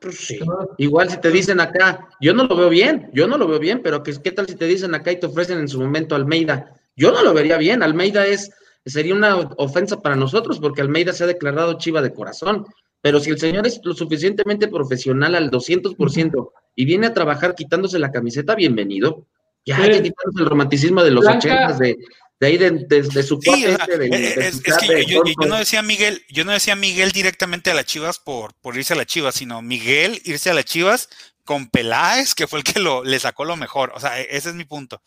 Pues sí. Igual si te dicen acá, yo no lo veo bien, yo no lo veo bien, pero ¿qué, ¿qué tal si te dicen acá y te ofrecen en su momento Almeida? Yo no lo vería bien. Almeida es, sería una ofensa para nosotros porque Almeida se ha declarado chiva de corazón. Pero si el señor es lo suficientemente profesional al 200% y viene a trabajar quitándose la camiseta, bienvenido. Ya hay que quitarnos el romanticismo de los ochentas, de, de ahí de, su parte. es, que yo, no decía Miguel, yo no decía Miguel directamente a las Chivas por, por irse a las Chivas, sino Miguel irse a las Chivas con Peláez, que fue el que lo, le sacó lo mejor. O sea, e, ese es mi punto.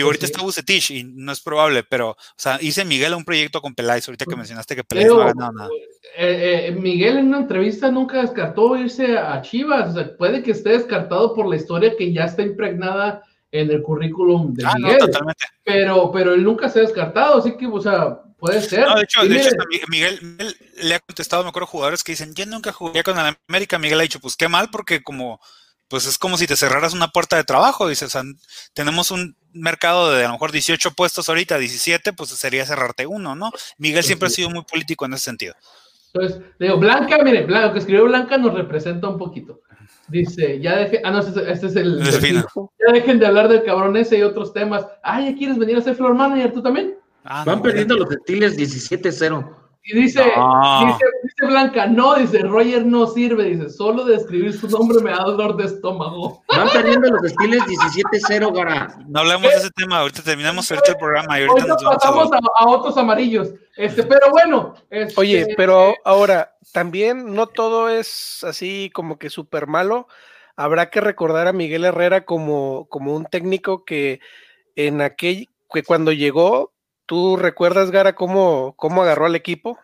Digo, ahorita sí. está Bucetich y no es probable, pero, o sea, hice Miguel un proyecto con Peláez, ahorita que mencionaste que Peláez no ha ganado nada. eh, eh, Miguel en una entrevista nunca descartó irse a Chivas. O sea, puede que esté descartado por la historia que ya está impregnada en el currículum de Ah, no, Miguel. totalmente. pero, pero él nunca se ha descartado, así que, o sea, puede ser. No, de hecho, de hecho Miguel, Miguel le ha contestado, me acuerdo, jugadores que dicen, yo nunca jugué con el América. Miguel ha dicho, pues qué mal, porque como, pues es como si te cerraras una puerta de trabajo. Dice, o sea, tenemos un mercado de a lo mejor 18 puestos ahorita, 17, pues sería cerrarte uno, ¿no? Miguel siempre ha sido muy político en ese sentido. Entonces, le digo, Blanca, mire, Blanca, lo que escribió Blanca nos representa un poquito. Dice, ya deje, ah, no, este, es- este es el, ya dejen de hablar del cabrón ese y otros temas. Ah, ¿ya quieres venir a ser floor manager tú también? Ah, Van no, perdiendo los Steelers 17-0. Y dice, No. dice, dice Blanca, no, dice, Roger no sirve, dice, solo de escribir su nombre me da dolor de estómago. Van perdiendo los Steelers 17-0, Gara. No hablemos de ese tema, ahorita terminamos ahorita el programa y ahorita Ahorita nos pasamos a, a otros amarillos. Este, pero bueno. este, Oye, pero ahora, también no todo es así como que súper malo. Habrá que recordar a Miguel Herrera como, como un técnico que en aquel, que cuando llegó, ¿tú recuerdas, Gara, cómo, cómo agarró al equipo?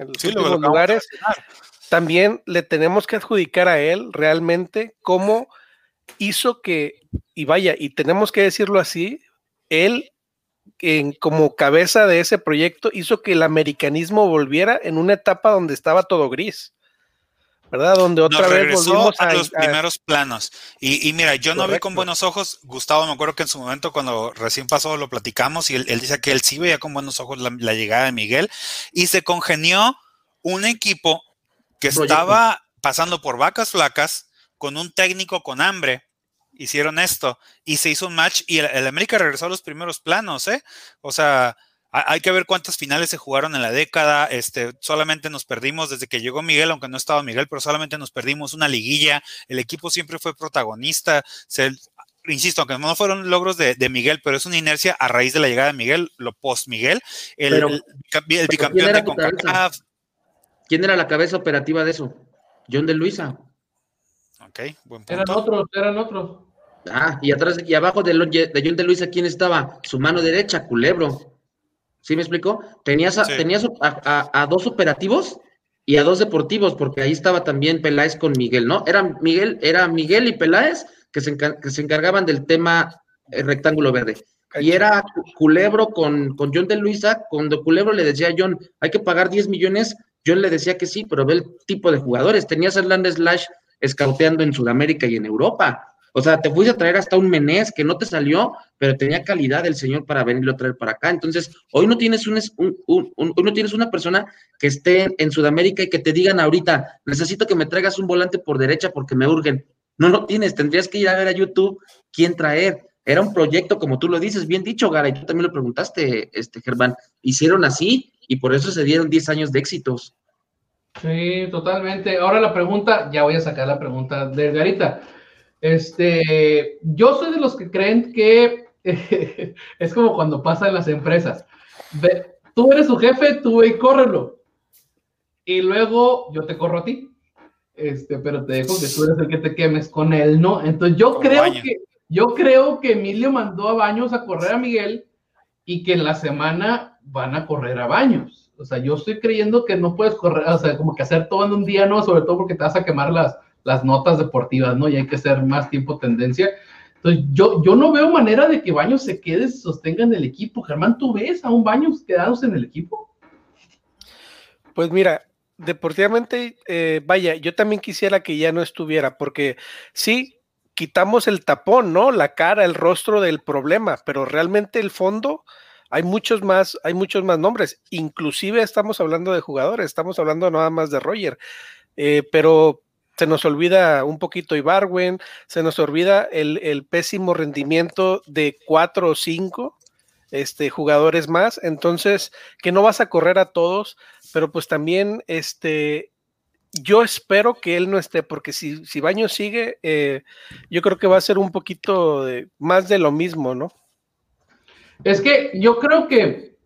En los Sí, lo- lo últimos lugares. También le tenemos que adjudicar a él realmente cómo hizo que, y vaya, y tenemos que decirlo así, él en, como cabeza de ese proyecto hizo que el americanismo volviera en una etapa donde estaba todo gris, ¿verdad? Donde otra Nos vez regresó volvimos a, a, los a- primeros planos. Y, y mira, yo no vi con buenos ojos, Gustavo, me acuerdo que en su momento cuando recién pasó lo platicamos y él, él dice que él sí veía con buenos ojos la, la llegada de Miguel y se congenió un equipo que Proyecto. estaba pasando por vacas flacas con un técnico con hambre. Hicieron esto y se hizo un match y el, el América regresó a los primeros planos, ¿eh? O sea, hay que ver cuántas finales se jugaron en la década. Este, solamente nos perdimos desde que llegó Miguel, aunque no estaba Miguel, pero solamente nos perdimos una liguilla. El equipo siempre fue protagonista. Se- insisto, aunque no fueron logros de, de Miguel, pero es una inercia a raíz de la llegada de Miguel, lo post Miguel, el, Pero- el bica- el ¿quién bicampeón era de? CONCACAF. ¿Quién era la cabeza operativa de eso? John de Luisa. Ok, buen Eran punto. otros, eran otros. Ah, y atrás y abajo de, de John de Luisa, ¿quién estaba? Su mano derecha, Culebro. ¿Sí me explicó? Tenías a, Sí. tenías a, a- a dos operativos y a dos deportivos, porque ahí estaba también Peláez con Miguel, ¿no? Era Miguel, era Miguel y Peláez que se, encar- que se encargaban del tema eh, rectángulo verde. Y era Cu- Culebro con, con John de Luisa, cuando Culebro le decía a John, hay que pagar 10 millones, John le decía que sí, pero ve el tipo de jugadores. Tenías a Hernández Slash escauteando en Sudamérica y en Europa. O sea, te fuiste a traer hasta un Menés que no te salió, pero tenía calidad el señor para venirlo a traer para acá. Entonces, hoy no tienes un, un- un- hoy no tienes una persona que esté en Sudamérica y que te digan ahorita, necesito que me traigas un volante por derecha porque me urgen. No lo tienes, tendrías que ir a ver a YouTube quién traer. Era un proyecto, como tú lo dices, bien dicho, Gara, y tú también lo preguntaste, este Germán. Hicieron así y por eso se dieron 10 años de éxitos. Sí, totalmente. Ahora la pregunta, ya voy a sacar la pregunta de Garita. Este, yo soy de los que creen que es como cuando pasa en las empresas. Tú eres su jefe, tú ve y córrelo. Y luego yo te corro a ti. Este, pero te dejo que tú eres el que te quemes con él, ¿no? Entonces yo Como creo Baños. que yo creo que Emilio mandó a Baños a correr a Miguel y que en la semana van a correr a Baños. O sea, yo estoy creyendo que no puedes correr, o sea, como que hacer todo en un día, ¿no? Sobre todo porque te vas a quemar las, las notas deportivas, ¿no? Y hay que hacer más tiempo tendencia. Entonces, yo, yo no veo manera de que Baños se quede, se sostenga en el equipo. Germán, ¿tú ves a un Baños quedándose en el equipo? Pues mira, deportivamente, eh, vaya, yo también quisiera que ya no estuviera, porque sí, quitamos el tapón, ¿no? La cara, el rostro del problema, pero realmente el fondo, hay muchos más, hay muchos más nombres. Inclusive estamos hablando de jugadores, estamos hablando nada más de Roger, eh, pero se nos olvida un poquito Ibarwen, se nos olvida el, el pésimo rendimiento de cuatro o cinco este, jugadores más, entonces que no vas a correr a todos, pero pues también este, yo espero que él no esté, porque si, si Baños sigue, eh, yo creo que va a ser un poquito de, más de lo mismo, ¿no? Es que yo creo que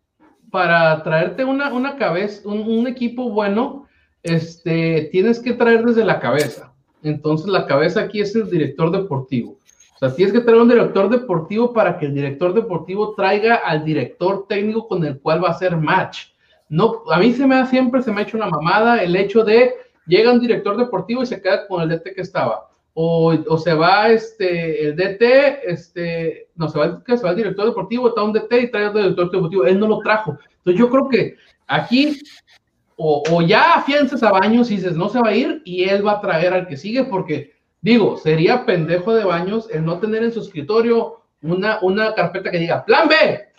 para traerte una, una cabeza, un equipo bueno, este, tienes que traer desde la cabeza. Entonces, la cabeza aquí es el director deportivo. O sea, tienes que tener un director deportivo para que el director deportivo traiga al director técnico con el cual va a hacer match. No, a mí se me ha siempre se me ha hecho una mamada el hecho de llega un director deportivo y se queda con el DT que estaba. O, o se va este, el DT, este, no, se va, se va el director deportivo, está un DT y trae otro director deportivo. Él no lo trajo. Entonces yo creo que aquí o, o ya afianzas a Baños y dices no se va a ir y él va a traer al que sigue porque digo, sería pendejo de Baños el no tener en su escritorio una, una carpeta que diga plan B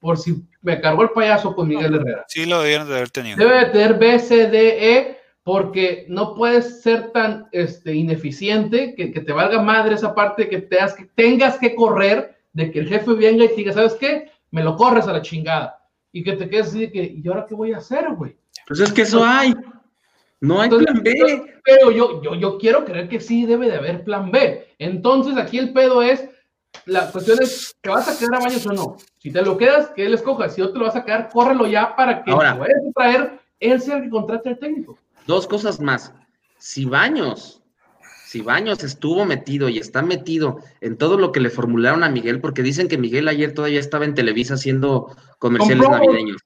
por si me cargó el payaso con Miguel Herrera. Sí, lo debieron de haber tenido. Debe de tener B, C, D, E porque no puedes ser tan este, ineficiente que, que te valga madre esa parte que, te que tengas que correr de que el jefe venga y te diga, ¿sabes qué? Me lo corres a la chingada. Y que te quedes así de que, ¿y ahora qué voy a hacer, güey? Pues es que eso hay. No hay Entonces, plan B. Pero yo, yo, yo quiero creer que sí debe de haber plan B. Entonces aquí el pedo es, la cuestión es, ¿te vas a quedar a baños o no? Si te lo quedas, que él escoja. Si no te lo vas a quedar, córrelo ya para que Ahora. lo traer, él sea el que contrate al técnico. Dos cosas más. Si Baños, si Baños estuvo metido y está metido en todo lo que le formularon a Miguel, porque dicen que Miguel ayer todavía estaba en Televisa haciendo comerciales navideños.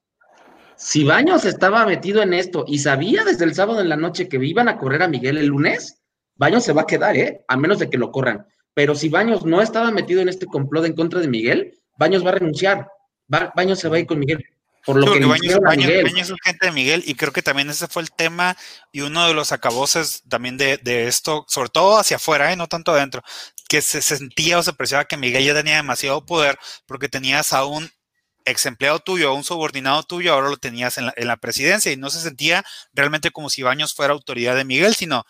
Si Baños estaba metido en esto y sabía desde el sábado en la noche que iban a correr a Miguel el lunes, Baños se va a quedar, ¿eh? A menos de que lo corran. Pero si Baños no estaba metido en este complot en contra de Miguel, Baños va a renunciar. Baños se va a ir con Miguel. Por lo Sí, que Baños, Baños- Miguel. Baños es gente de Miguel y creo que también ese fue el tema y uno de los acaboses también de, de esto, sobre todo hacia afuera, ¿eh? no tanto adentro, que se sentía o se apreciaba que Miguel ya tenía demasiado poder porque tenías a un ex empleado tuyo, un subordinado tuyo, ahora lo tenías en la, en la presidencia y no se sentía realmente como si Baños fuera autoridad de Miguel, sino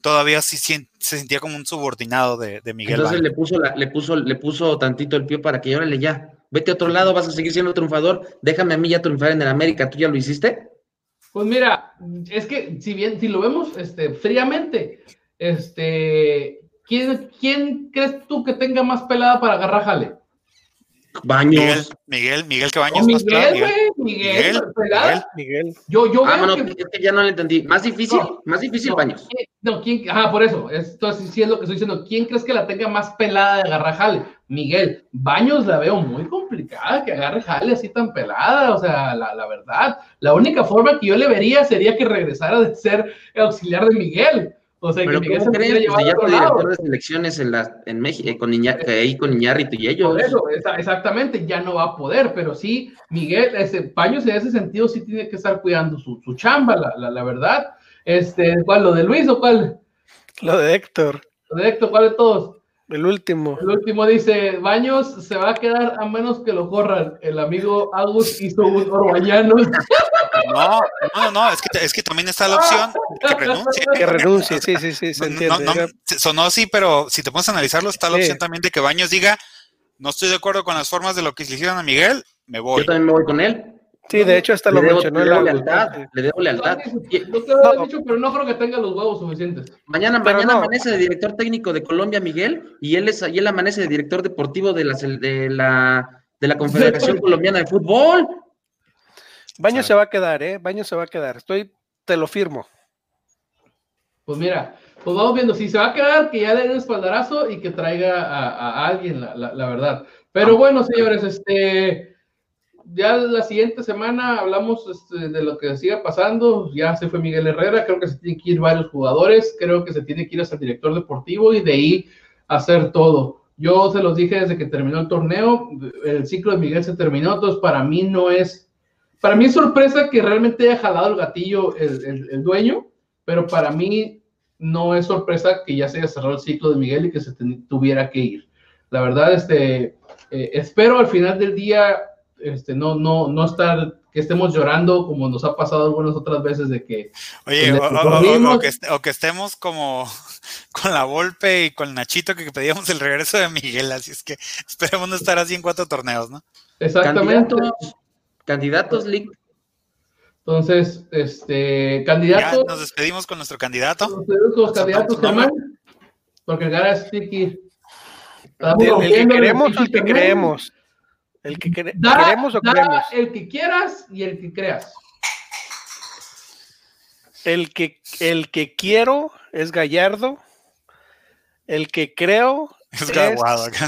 todavía sí, se sentía como un subordinado de, de Miguel. Entonces Baños. le puso, la- le puso, le puso tantito el pie para que órale ya, vete a otro lado, vas a seguir siendo triunfador, déjame a mí ya triunfar en el América, ¿tú ya lo hiciste? Pues mira, es que si bien, si lo vemos este, fríamente, este, ¿quién, ¿quién crees tú que tenga más pelada para agarrar jale? Baños. Miguel, Miguel, Miguel que O Baños más claro, Miguel, Miguel. güey, Miguel, Miguel. Miguel. Yo, yo Ah, que- es que ya no lo entendí. Más difícil, No, más difícil, no, Baños. ¿quién- No, ¿quién? Ah, por eso. Esto es, sí es lo que estoy diciendo. ¿Quién crees que la tenga más pelada de agarrar jale? Miguel. Baños la veo muy complicada que agarre jale así tan pelada. O sea, la, la verdad. La única forma que yo le vería sería que regresara de ser auxiliar de Miguel. O sea, que Pero Miguel ¿cómo se pudiera crees? Pues llevar ya fue director de selecciones en, la, en México, eh, con, Iña- ahí con Iñárritu y ellos. Por eso, esa- exactamente, ya no va a poder, pero sí, Miguel, ese Baños en ese sentido sí tiene que estar cuidando su, su chamba, la, la, la verdad. Este, ¿cuál? ¿Lo de Luis o cuál? Lo de Héctor, ¿Lo de Héctor? ¿Cuál de todos? El último. El último dice, Baños se va a quedar a menos que lo corran. El amigo Agus hizo un orbañano. No, no, no, es que, es que también está la opción de que renuncie. Que renuncie, sí, sí, sí, se No, entiende. no, no, sonó así, pero si te pones a analizarlo, está la Sí. opción también de que Baños diga, no estoy de acuerdo con las formas de lo que le hicieron a Miguel, me voy. Yo también me voy con él. Sí, de hecho hasta Le lo debo, mencionó le debo lealtad, ¿no? le debo lealtad. Yo te lo he No. dicho, pero no creo que tenga los huevos suficientes. Mañana, Pero mañana no. amanece de director técnico de Colombia, Miguel, y él es, y él amanece de director deportivo de la, de la, de la Confederación Colombiana de Fútbol. Baño se va a quedar, ¿eh? Baño se va a quedar. Estoy, te lo firmo. Pues mira, pues vamos viendo. Si se va a quedar, que ya le den un espaldarazo y que traiga a, a alguien, la, la- la verdad. Pero bueno, señores, este. Ya la siguiente semana hablamos este, de lo que siga pasando. Ya se fue Miguel Herrera. Creo que se tienen que ir varios jugadores. Creo que se tiene que ir hasta el director deportivo y de ahí hacer todo. Yo se los dije desde que terminó el torneo. El ciclo de Miguel se terminó. Entonces, para mí no es. Para mí es sorpresa que realmente haya jalado el gatillo el, el- dueño pero para mí no es sorpresa que ya se haya cerrado el ciclo de Miguel y que se tuviera que ir. La verdad, este, eh, espero al final del día este, no, no, no estar, que estemos llorando como nos ha pasado algunas otras veces de que Oye, o, que, est- o que estemos como con la Volpe y con Nachito que pedíamos el regreso de Miguel, así es que esperemos no estar así en cuatro torneos, ¿no? exactamente. Candidatos, candidatos, Lick. Entonces, este, Ya candidato, nos despedimos con nuestro candidato. los candidatos. Germán, porque el Gara que ir. Estamos El, que queremos o el que creemos. El que quere- Da- queremos o da creemos. el que quieras y el que creas. El que, el que quiero es Gallardo. El que creo Es graduado acá.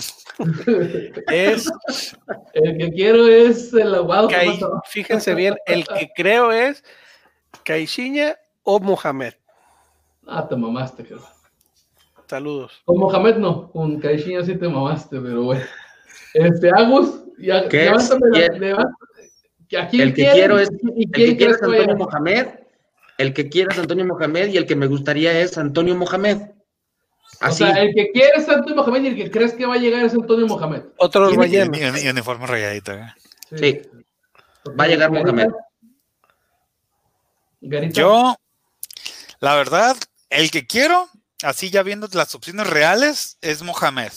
Es, El que quiero es el aguado. Kai- fíjense bien, el que creo es Caixinha o Mohamed. Ah, te mamaste, creo. Saludos. Con Mohamed no, con Caixinha sí te mamaste, pero bueno. Este, Agus, ya, ¿Qué? levántame ¿A quién El que quieres? quiero es ¿Y El quién que quiero crees es a Antonio? Mohamed, el que quiero es Antonio Mohamed y el que me gustaría es Antonio Mohamed. O sea, el que quiere es Antonio Mohamed y el que crees que va a llegar es Antonio Mohamed. Otro ¿Quién es? relleno. Y, uniforme rayadito. ¿eh? Sí. Va a llegar Garita. Mohamed. Garita. Yo, la verdad, el que quiero, así ya viendo las opciones reales, es Mohamed.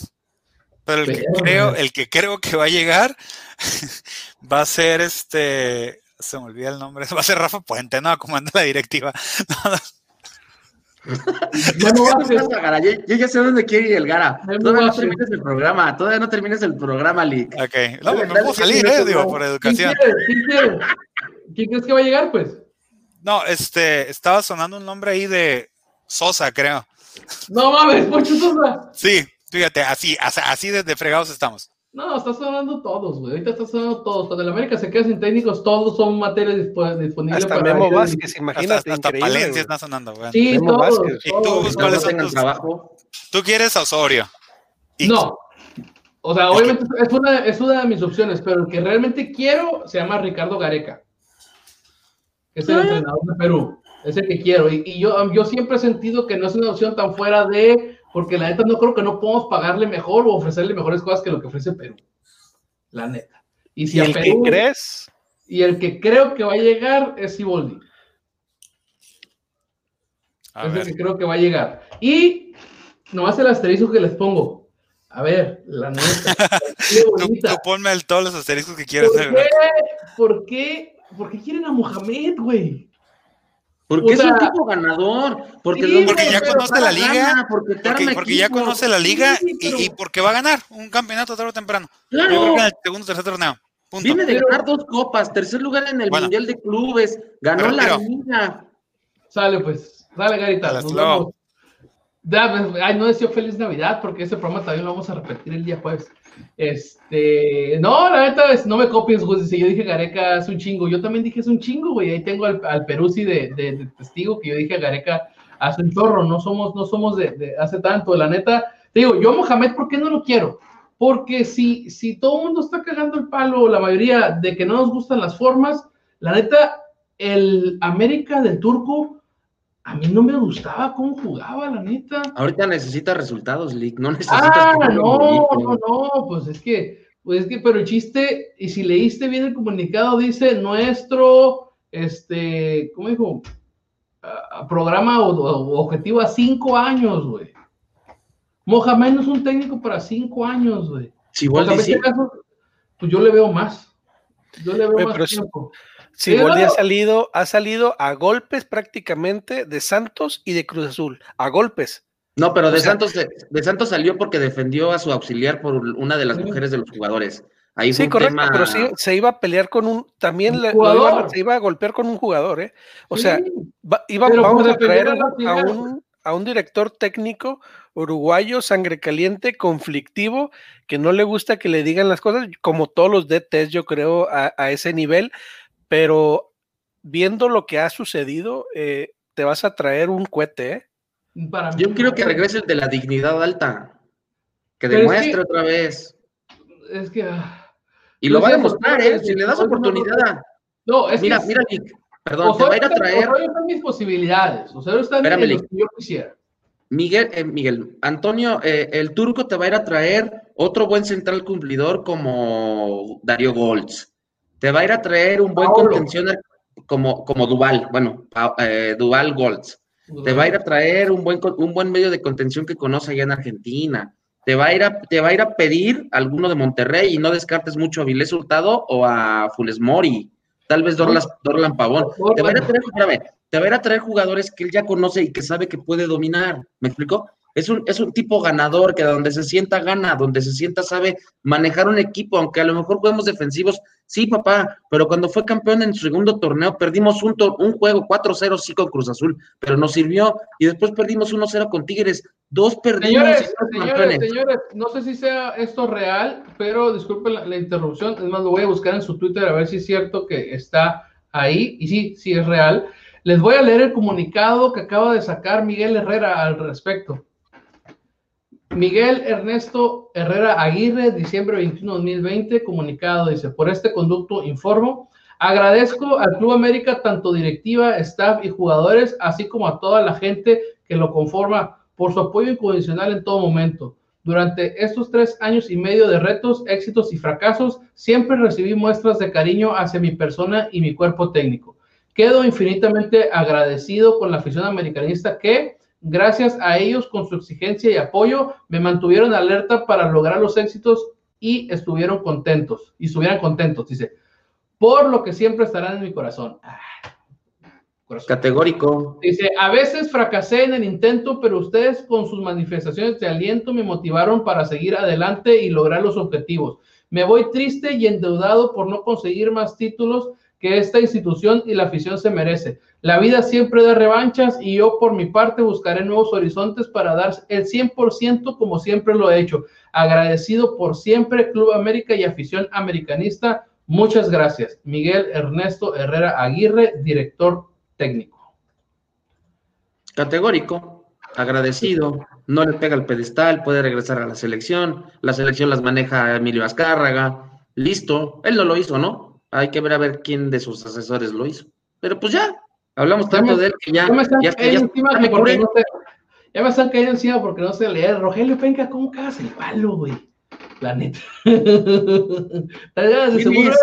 Pero el que Pero- creo, el que creo que va a llegar va a ser este. Se me olvida el nombre. Va a ser Rafa Puente, no, como anda la directiva. Ya no va a ¿Qué ser. pasa, Gara? Yo, yo ya sé dónde quiere ir el Gara. Ya no Todavía no a termines el programa, todavía no termines el programa, Lick. Ok, no, no puedo salir, eh, digo, por ¿Quién educación. quiere? ¿Quién quiere? ¿Quién crees que va a llegar, pues? No, este, estaba sonando un nombre ahí de Sosa, creo. No mames, Poncho Sosa. Sí, fíjate, así, así, así de, de fregados estamos. No, está sonando todos, güey. Ahorita está sonando todos. Cuando el América se queda sin técnicos, todos son materias dispo- disponibles Hasta para Memo Vázquez, imagínate, hasta. Palencia está sonando, güey. Sí, Memo todos. Vázquez. ¿Y todos. tú, cuáles no son tus- trabajo. Tú quieres a Osorio. Y- No. O sea, obviamente es una, es una de mis opciones, pero el que realmente quiero se llama Ricardo Gareca. que Es el entrenador de Perú. Es el que quiero. Y, y yo, yo siempre he sentido que no es una opción tan fuera de. Porque la neta no creo que no podemos pagarle mejor o ofrecerle mejores cosas que lo que ofrece Perú. La neta. Y si ¿Y a el que Perú- crees? Y el que creo que va a llegar es Siboldi. A es el que creo que va a llegar. Y nomás el asterisco que les pongo. A ver, la neta. tú, ponme el, todos los asteriscos que quieras. ¿Por? ¿Por qué? ¿Por qué quieren a Mohamed, güey? Porque O es un tipo ganador. Porque, sí, lo- Porque ya conoce la liga. gana, porque, Porque, porque ya conoce la liga Sí, y, pero- y porque va a ganar un campeonato tarde o temprano. Yo Claro. creo que en el segundo o tercer torneo. Punto. Viene de Pero- ganar dos copas, tercer lugar en el Bueno. Mundial de Clubes, ganó Pero, la pero- liga. Sale, pues. Sale, Garita. Nos vemos. Pues, Ay, no decía feliz Navidad porque ese programa también lo vamos a repetir el día jueves. Este, no, la neta, es- no me copies, güey. Si yo dije Gareca es un chingo, yo también dije es un chingo, güey. Ahí tengo al, al Peruzzi de, de- de testigo que yo dije Gareca hace un chorro, no somos, no somos de, de hace tanto. La neta, te digo, yo Mohamed, ¿por qué no lo quiero? Porque si, si todo el mundo está cagando el palo, la mayoría de que no nos gustan las formas, la neta, el América del Turco, a mí no me gustaba cómo jugaba, la neta. Ahorita necesita resultados, Lick. No necesitas Ah, no, no, no, pues es que, pues es que, pero el chiste, y si leíste bien el comunicado, dice nuestro, este, ¿cómo dijo? Ah, programa o, o objetivo a cinco años, güey. Mohamed no es un técnico para cinco años, güey. Si en Boldi sí. este caso, pues yo le veo más. Yo le veo Oye, más es- tiempo. Si Boldi ha salido, ha salido a golpes prácticamente de Santos y de Cruz Azul. A golpes. No, pero de O sea- Santos, de Santos salió porque defendió a su auxiliar por una de las mujeres de los jugadores. Ahí fue Sí, un correcto, tema. pero sí, se iba a pelear con un, también Un le- iba- se iba a golpear con un jugador, ¿eh? O Sí. sea, va- iba- vamos por a traer a a, un, a un director técnico uruguayo, sangre caliente, conflictivo, que no le gusta que le digan las cosas, como todos los DTs, yo creo, a, a ese nivel, pero viendo lo que ha sucedido, eh, te vas a traer un cohete, ¿eh? Para mí Yo quiero que regrese el de la dignidad alta. Que Pero es demuestre que- otra vez. Es que. ah, Y lo va a demostrar, ¿eh? Si le das oportunidad. No, es Mira, que. mira, Lick. Perdón, te va a ir a traer. Osorio está en mis posibilidades. Está en Espérame, en lo que yo quisiera. Miguel, eh, Miguel, Antonio, eh, el turco te va a ir a traer otro buen central cumplidor como Darío Golds. Te va a ir a traer un buen Paolo. contención como, como Duval, bueno, eh, Duval Golds. Te va a ir a traer un buen, un buen medio de contención que conoce allá en Argentina. Te va a ir a, te va a, ir a pedir alguno de Monterrey y no descartes mucho a Vilés Hurtado o a Funes Mori. Tal vez Dorlas, Dorlan Pavón. Te va, a ir a traer, espérame, te va a ir a traer jugadores que él ya conoce y que sabe que puede dominar. ¿Me explico? Es un, es un tipo ganador que donde se sienta gana, donde se sienta sabe manejar un equipo, aunque a lo mejor juguemos defensivos, sí, papá, pero cuando fue campeón en su segundo torneo perdimos un, un juego 4-0 sí con Cruz Azul, pero nos sirvió y después perdimos 1-0 con Tigres, dos perdimos. Señores, señores, señores, no sé si sea esto real, pero disculpen la, la interrupción, es más, lo voy a buscar en su Twitter a ver si es cierto que está ahí, y sí, sí es real. Les voy a leer el comunicado que acaba de sacar Miguel Herrera al respecto. Miguel Ernesto Herrera Aguirre, diciembre 21 2020, comunicado, dice, por este conducto informo, agradezco al Club América, tanto directiva, staff y jugadores, así como a toda la gente que lo conforma, por su apoyo incondicional en todo momento. Durante estos tres años y medio de retos, éxitos y fracasos, siempre recibí muestras de cariño hacia mi persona y mi cuerpo técnico. Quedo infinitamente agradecido con la afición americanista que, gracias a ellos, con su exigencia y apoyo, me mantuvieron alerta para lograr los éxitos y estuvieron contentos, y estuvieran contentos, dice, por lo que siempre estarán en mi corazón. Ah, corazón. Categórico. Dice, a veces fracasé en el intento, pero ustedes con sus manifestaciones de aliento me motivaron para seguir adelante y lograr los objetivos. Me voy triste y endeudado por no conseguir más títulos que esta institución y la afición se merece. La vida siempre da revanchas y yo por mi parte buscaré nuevos horizontes para dar el 100% como siempre lo he hecho. Agradecido por siempre Club América y afición americanista. Muchas gracias. Miguel Ernesto Herrera Aguirre, director técnico. Categórico, agradecido, no le pega el pedestal, puede regresar a la selección, la selección las maneja Emilio Azcárraga, listo, él no lo hizo, ¿no? Hay que ver a ver quién de sus asesores lo hizo. Pero pues ya, hablamos tanto de él que ya, Ya me están ya, cayendo ya- encima ya porque no sé- ya me están cayendo encima porque no sé leer. Rogelio Penca, ¿cómo cagas el palo, güey? La neta. de ¿Quién seguro,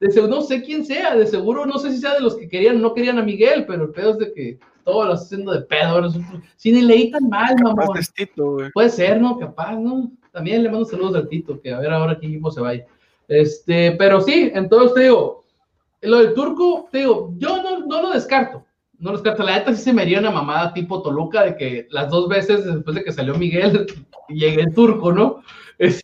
de no sé quién sea, de seguro, no sé si sea de los que querían, no querían a Miguel, pero el pedo es de que todo lo está haciendo de pedo. Si ni leí tan mal, mamón. Puede ser, ¿no? Capaz, ¿no? También le mando saludos al Tito, que a ver ahora qué equipo se vaya. Este, pero sí, entonces te digo, lo del turco, te digo, yo no, no lo descarto. No lo descarto. La neta sí se me haría una mamada tipo Toluca de que las dos veces después de que salió Miguel, llegue el turco, ¿no?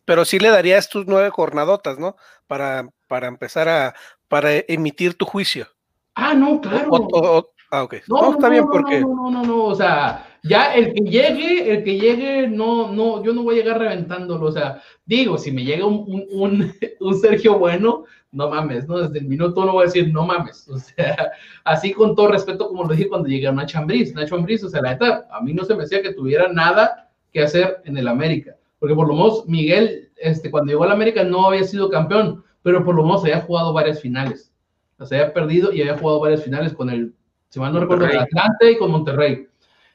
Pero sí le darías tus nueve jornadotas, ¿no? Para, para empezar a, para emitir tu juicio. Ah, no, claro. O- o- o- ah, ok. No, está bien porque... No, no, no, no, o sea, ya el que llegue, el que llegue, no, no, yo no voy a llegar reventándolo, o sea, digo, si me llega un, un, un, un Sergio Bueno, no mames, ¿no? Desde el minuto no voy a decir, no mames, o sea, así con todo respeto, como lo dije cuando llegué a Nacho Ambriz, Nacho Ambriz, o sea, la neta, a mí no se me decía que tuviera nada que hacer en el América, porque por lo menos Miguel, este, cuando llegó al América no había sido campeón, pero por lo menos había jugado varias finales, o sea, había perdido y había jugado varias finales con el, si mal no recuerdo, el Monterrey. Atlante y con Monterrey.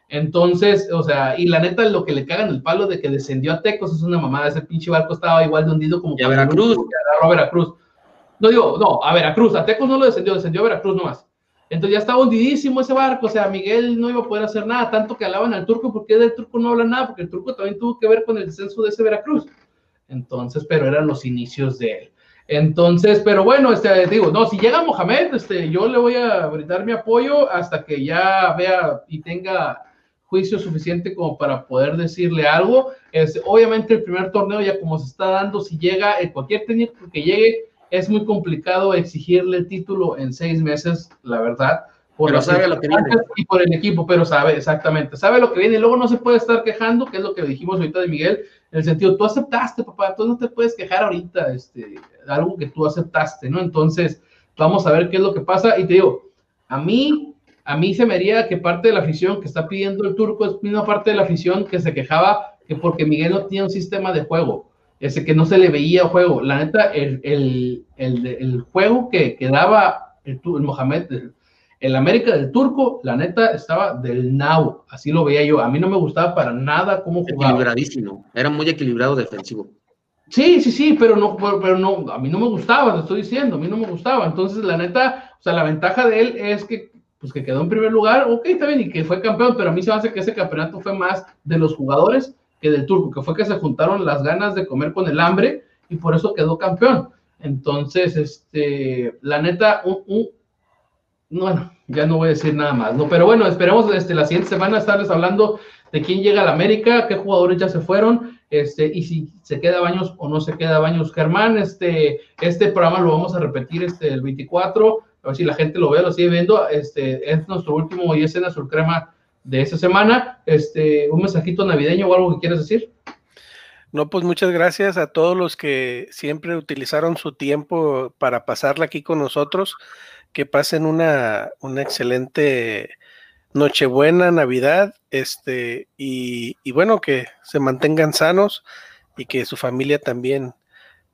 Entonces, o sea, y la neta, lo que le cagan el palo de que descendió a Tecos es una mamada. Ese pinche barco estaba igual de hundido como Y a Veracruz. agarró a Veracruz. No digo, no, a Veracruz. A Tecos no lo descendió, descendió a Veracruz nomás. Entonces ya estaba hundidísimo ese barco. O sea, Miguel no iba a poder hacer nada. Tanto que alaban al turco, porque del turco no habla nada, porque el turco también tuvo que ver con el descenso de ese Veracruz. Entonces, pero eran los inicios de él. Entonces, pero bueno, este, digo, no, si llega Mohamed, este, yo le voy a brindar mi apoyo hasta que ya vea y tenga juicio suficiente como para poder decirle algo. Es, obviamente el primer torneo ya como se está dando, si llega eh, cualquier técnico que llegue, es muy complicado exigirle el título en seis meses, la verdad. Por Pero sabe lo que viene. Y por el equipo, pero sabe exactamente, sabe lo que viene. Y luego no se puede estar quejando, que es lo que dijimos ahorita de Miguel, en el sentido, tú aceptaste, papá, tú no te puedes quejar ahorita, este, algo que tú aceptaste, ¿no? Entonces, vamos a ver qué es lo que pasa. Y te digo, a mí, a mí se me haría que parte de la afición que está pidiendo el turco es misma parte de la afición que se quejaba que porque Miguel no tenía un sistema de juego, ese que no se le veía juego. La neta, el, el, el, el juego que, que daba el, Mohamed, el, América del turco, la neta estaba del now, así lo veía yo. A mí no me gustaba para nada cómo jugaba. Equilibradísimo. Era muy equilibrado defensivo. Sí, sí, sí, pero no, pero no, a mí no me gustaba, te estoy diciendo, a mí no me gustaba. Entonces, la neta, o sea, la ventaja de él es que, pues, que quedó en primer lugar, ok, está bien, y que fue campeón, pero a mí se me hace que ese campeonato fue más de los jugadores que del turco, que fue que se juntaron las ganas de comer con el hambre y por eso quedó campeón. Entonces, este, la neta, un, un- bueno, ya no voy a decir nada más, ¿no? Pero bueno, esperemos este, la siguiente semana estarles hablando de quién llega a la América, qué jugadores ya se fueron, este, y si se queda Baños o no se queda Baños Germán, este, este programa lo vamos a repetir este, el 24, a ver si la gente lo ve, lo sigue viendo, este, es nuestro último ISN Azul Crema de esta semana, este, un mensajito navideño o algo que quieras decir. No, pues muchas gracias a todos los que siempre utilizaron su tiempo para pasarla aquí con nosotros. Que pasen una, una excelente Nochebuena, Navidad, este, y, y, bueno, que se mantengan sanos y que su familia también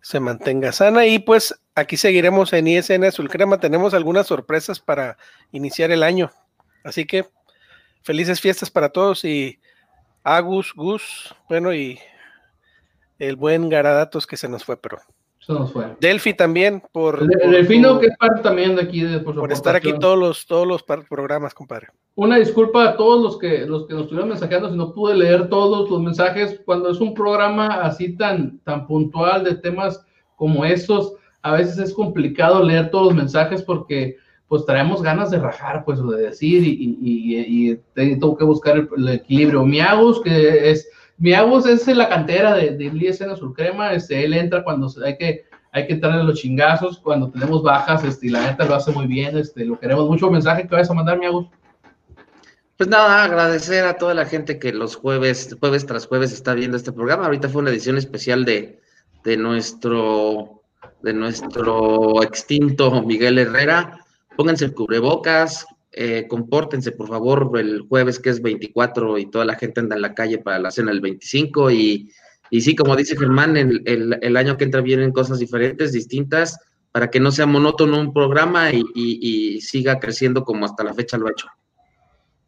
se mantenga sana. Y pues aquí seguiremos en ISN Azul Crema. Tenemos algunas sorpresas para iniciar el año. Así que felices fiestas para todos y Agus, Gus, bueno, y el buen Garadatos que se nos fue, pero. Se nos fue. Delphi también, por. El, Delfino, que es parte también de aquí. De, por, por estar aquí todos los, todos los programas, compadre. Una disculpa a todos los que, los que nos estuvieron mensajeando, si no pude leer todos los mensajes. Cuando es un programa así tan, tan puntual de temas como estos, a veces es complicado leer todos los mensajes porque pues traemos ganas de rajar, pues, de decir, y, y, y, tengo que buscar el, el equilibrio. Miagos, que es Miagos es la cantera de, de Azul Crema, este, él entra cuando hay que, hay que entrarle los chingazos, cuando tenemos bajas, este, y la neta lo hace muy bien, este, lo queremos mucho. ¿Mensaje que vas a mandar, Miagos? Pues nada, agradecer a toda la gente que los jueves, jueves tras jueves está viendo este programa. Ahorita fue una edición especial de, de nuestro, de nuestro extinto Miguel Herrera. Pónganse el cubrebocas, eh, compórtense, por favor, el jueves que es 24 y toda la gente anda en la calle para la cena el 25 y, y sí, como dice Germán, el, el, año que entra vienen cosas diferentes, distintas, para que no sea monótono un programa y, y, y siga creciendo como hasta la fecha lo ha hecho.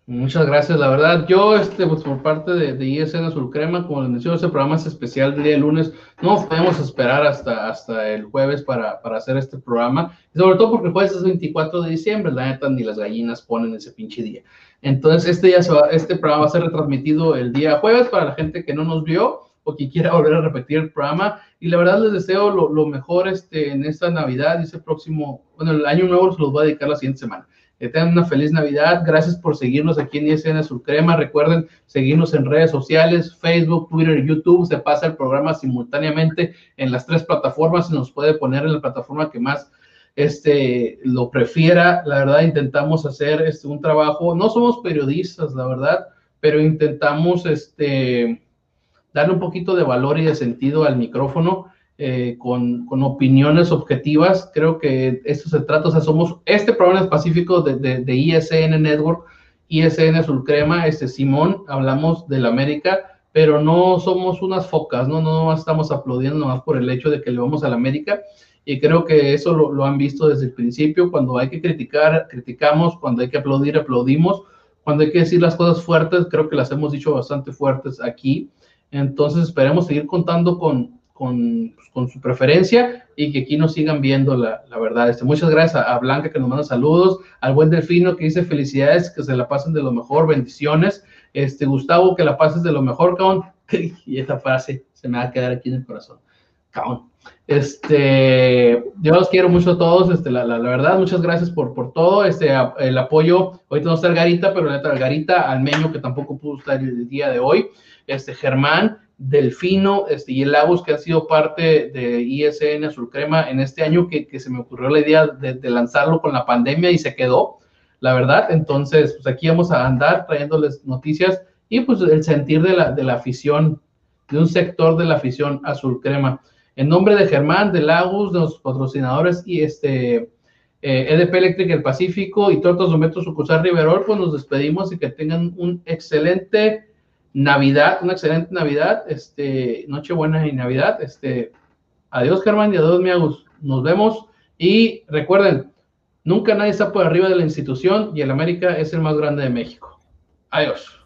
Muchas gracias, la verdad, yo, este, pues por parte de, de ISN Azul Crema, como les mencioné, este programa es especial del día de lunes, no podemos esperar hasta, hasta el jueves para, para hacer este programa, y sobre todo porque el jueves es 24 de diciembre, la neta, ni las gallinas ponen ese pinche día. Entonces, este, día se va, este programa va a ser retransmitido el día jueves para la gente que no nos vio o que quiera volver a repetir el programa, y la verdad les deseo lo, lo mejor este, en esta Navidad y ese próximo, bueno, el año nuevo se los voy a dedicar la siguiente semana. Que tengan una feliz Navidad. Gracias por seguirnos aquí en ISN Azul Crema. Recuerden seguirnos en redes sociales, Facebook, Twitter, YouTube. Se pasa el programa simultáneamente en las tres plataformas. Se nos puede poner en la plataforma que más este, lo prefiera. La verdad, intentamos hacer este, un trabajo. No somos periodistas, la verdad, pero intentamos este, darle un poquito de valor y de sentido al micrófono eh, con, con, opiniones objetivas. Creo que esto se trata, o sea, somos este programa específico de, de, de ISN Network, ISN Azul Crema, este Simón, hablamos del América, pero no somos unas focas, ¿no? No estamos aplaudiendo nomás por el hecho de que le vamos al América. Y creo que eso lo, lo han visto desde el principio. Cuando hay que criticar, criticamos. Cuando hay que aplaudir, aplaudimos. Cuando hay que decir las cosas fuertes, creo que las hemos dicho bastante fuertes aquí. Entonces esperemos seguir contando con, con, con, su preferencia y que aquí nos sigan viendo la, la verdad. Este, muchas gracias a, Blanca que nos manda saludos, al buen Delfino que dice felicidades, que se la pasen de lo mejor, bendiciones. Este, Gustavo, que la pases de lo mejor, cabrón. Y esta frase se me va a quedar aquí en el corazón. Cabrón. Este, yo los quiero mucho a todos, este, la, la, la verdad, muchas gracias por, por todo, este, el apoyo, ahorita no está el Garita, pero el Garita, Almeño, que tampoco pudo estar el día de hoy, este, Germán, Delfino este, y el Lagos, que han sido parte de ISN Azul Crema en este año, que, se me ocurrió la idea de, lanzarlo con la pandemia y se quedó, la verdad. Entonces, pues aquí vamos a andar trayéndoles noticias y pues el sentir de la, de la afición, de un sector de la afición Azul Crema. En nombre de Germán, de Lagos, de los patrocinadores y este eh, EDP Electric El Pacífico y Tortas de Metro Sucursal Riverol, pues nos despedimos y que tengan un excelente Navidad, una excelente Navidad, este, Nochebuena y Navidad. Este, adiós, Germán, y adiós, Miagus. Nos vemos. Y recuerden, nunca nadie está por arriba de la institución y el América es el más grande de México. Adiós.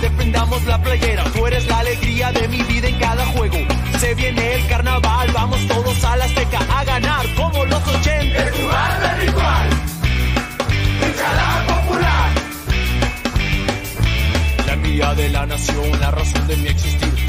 defendamos la playera. Tú eres la alegría de mi vida en cada juego. Se viene el carnaval, vamos todos a la Azteca a ganar como los 80. El lugar del ritual, popular. La mía de la nación, la razón de mi existir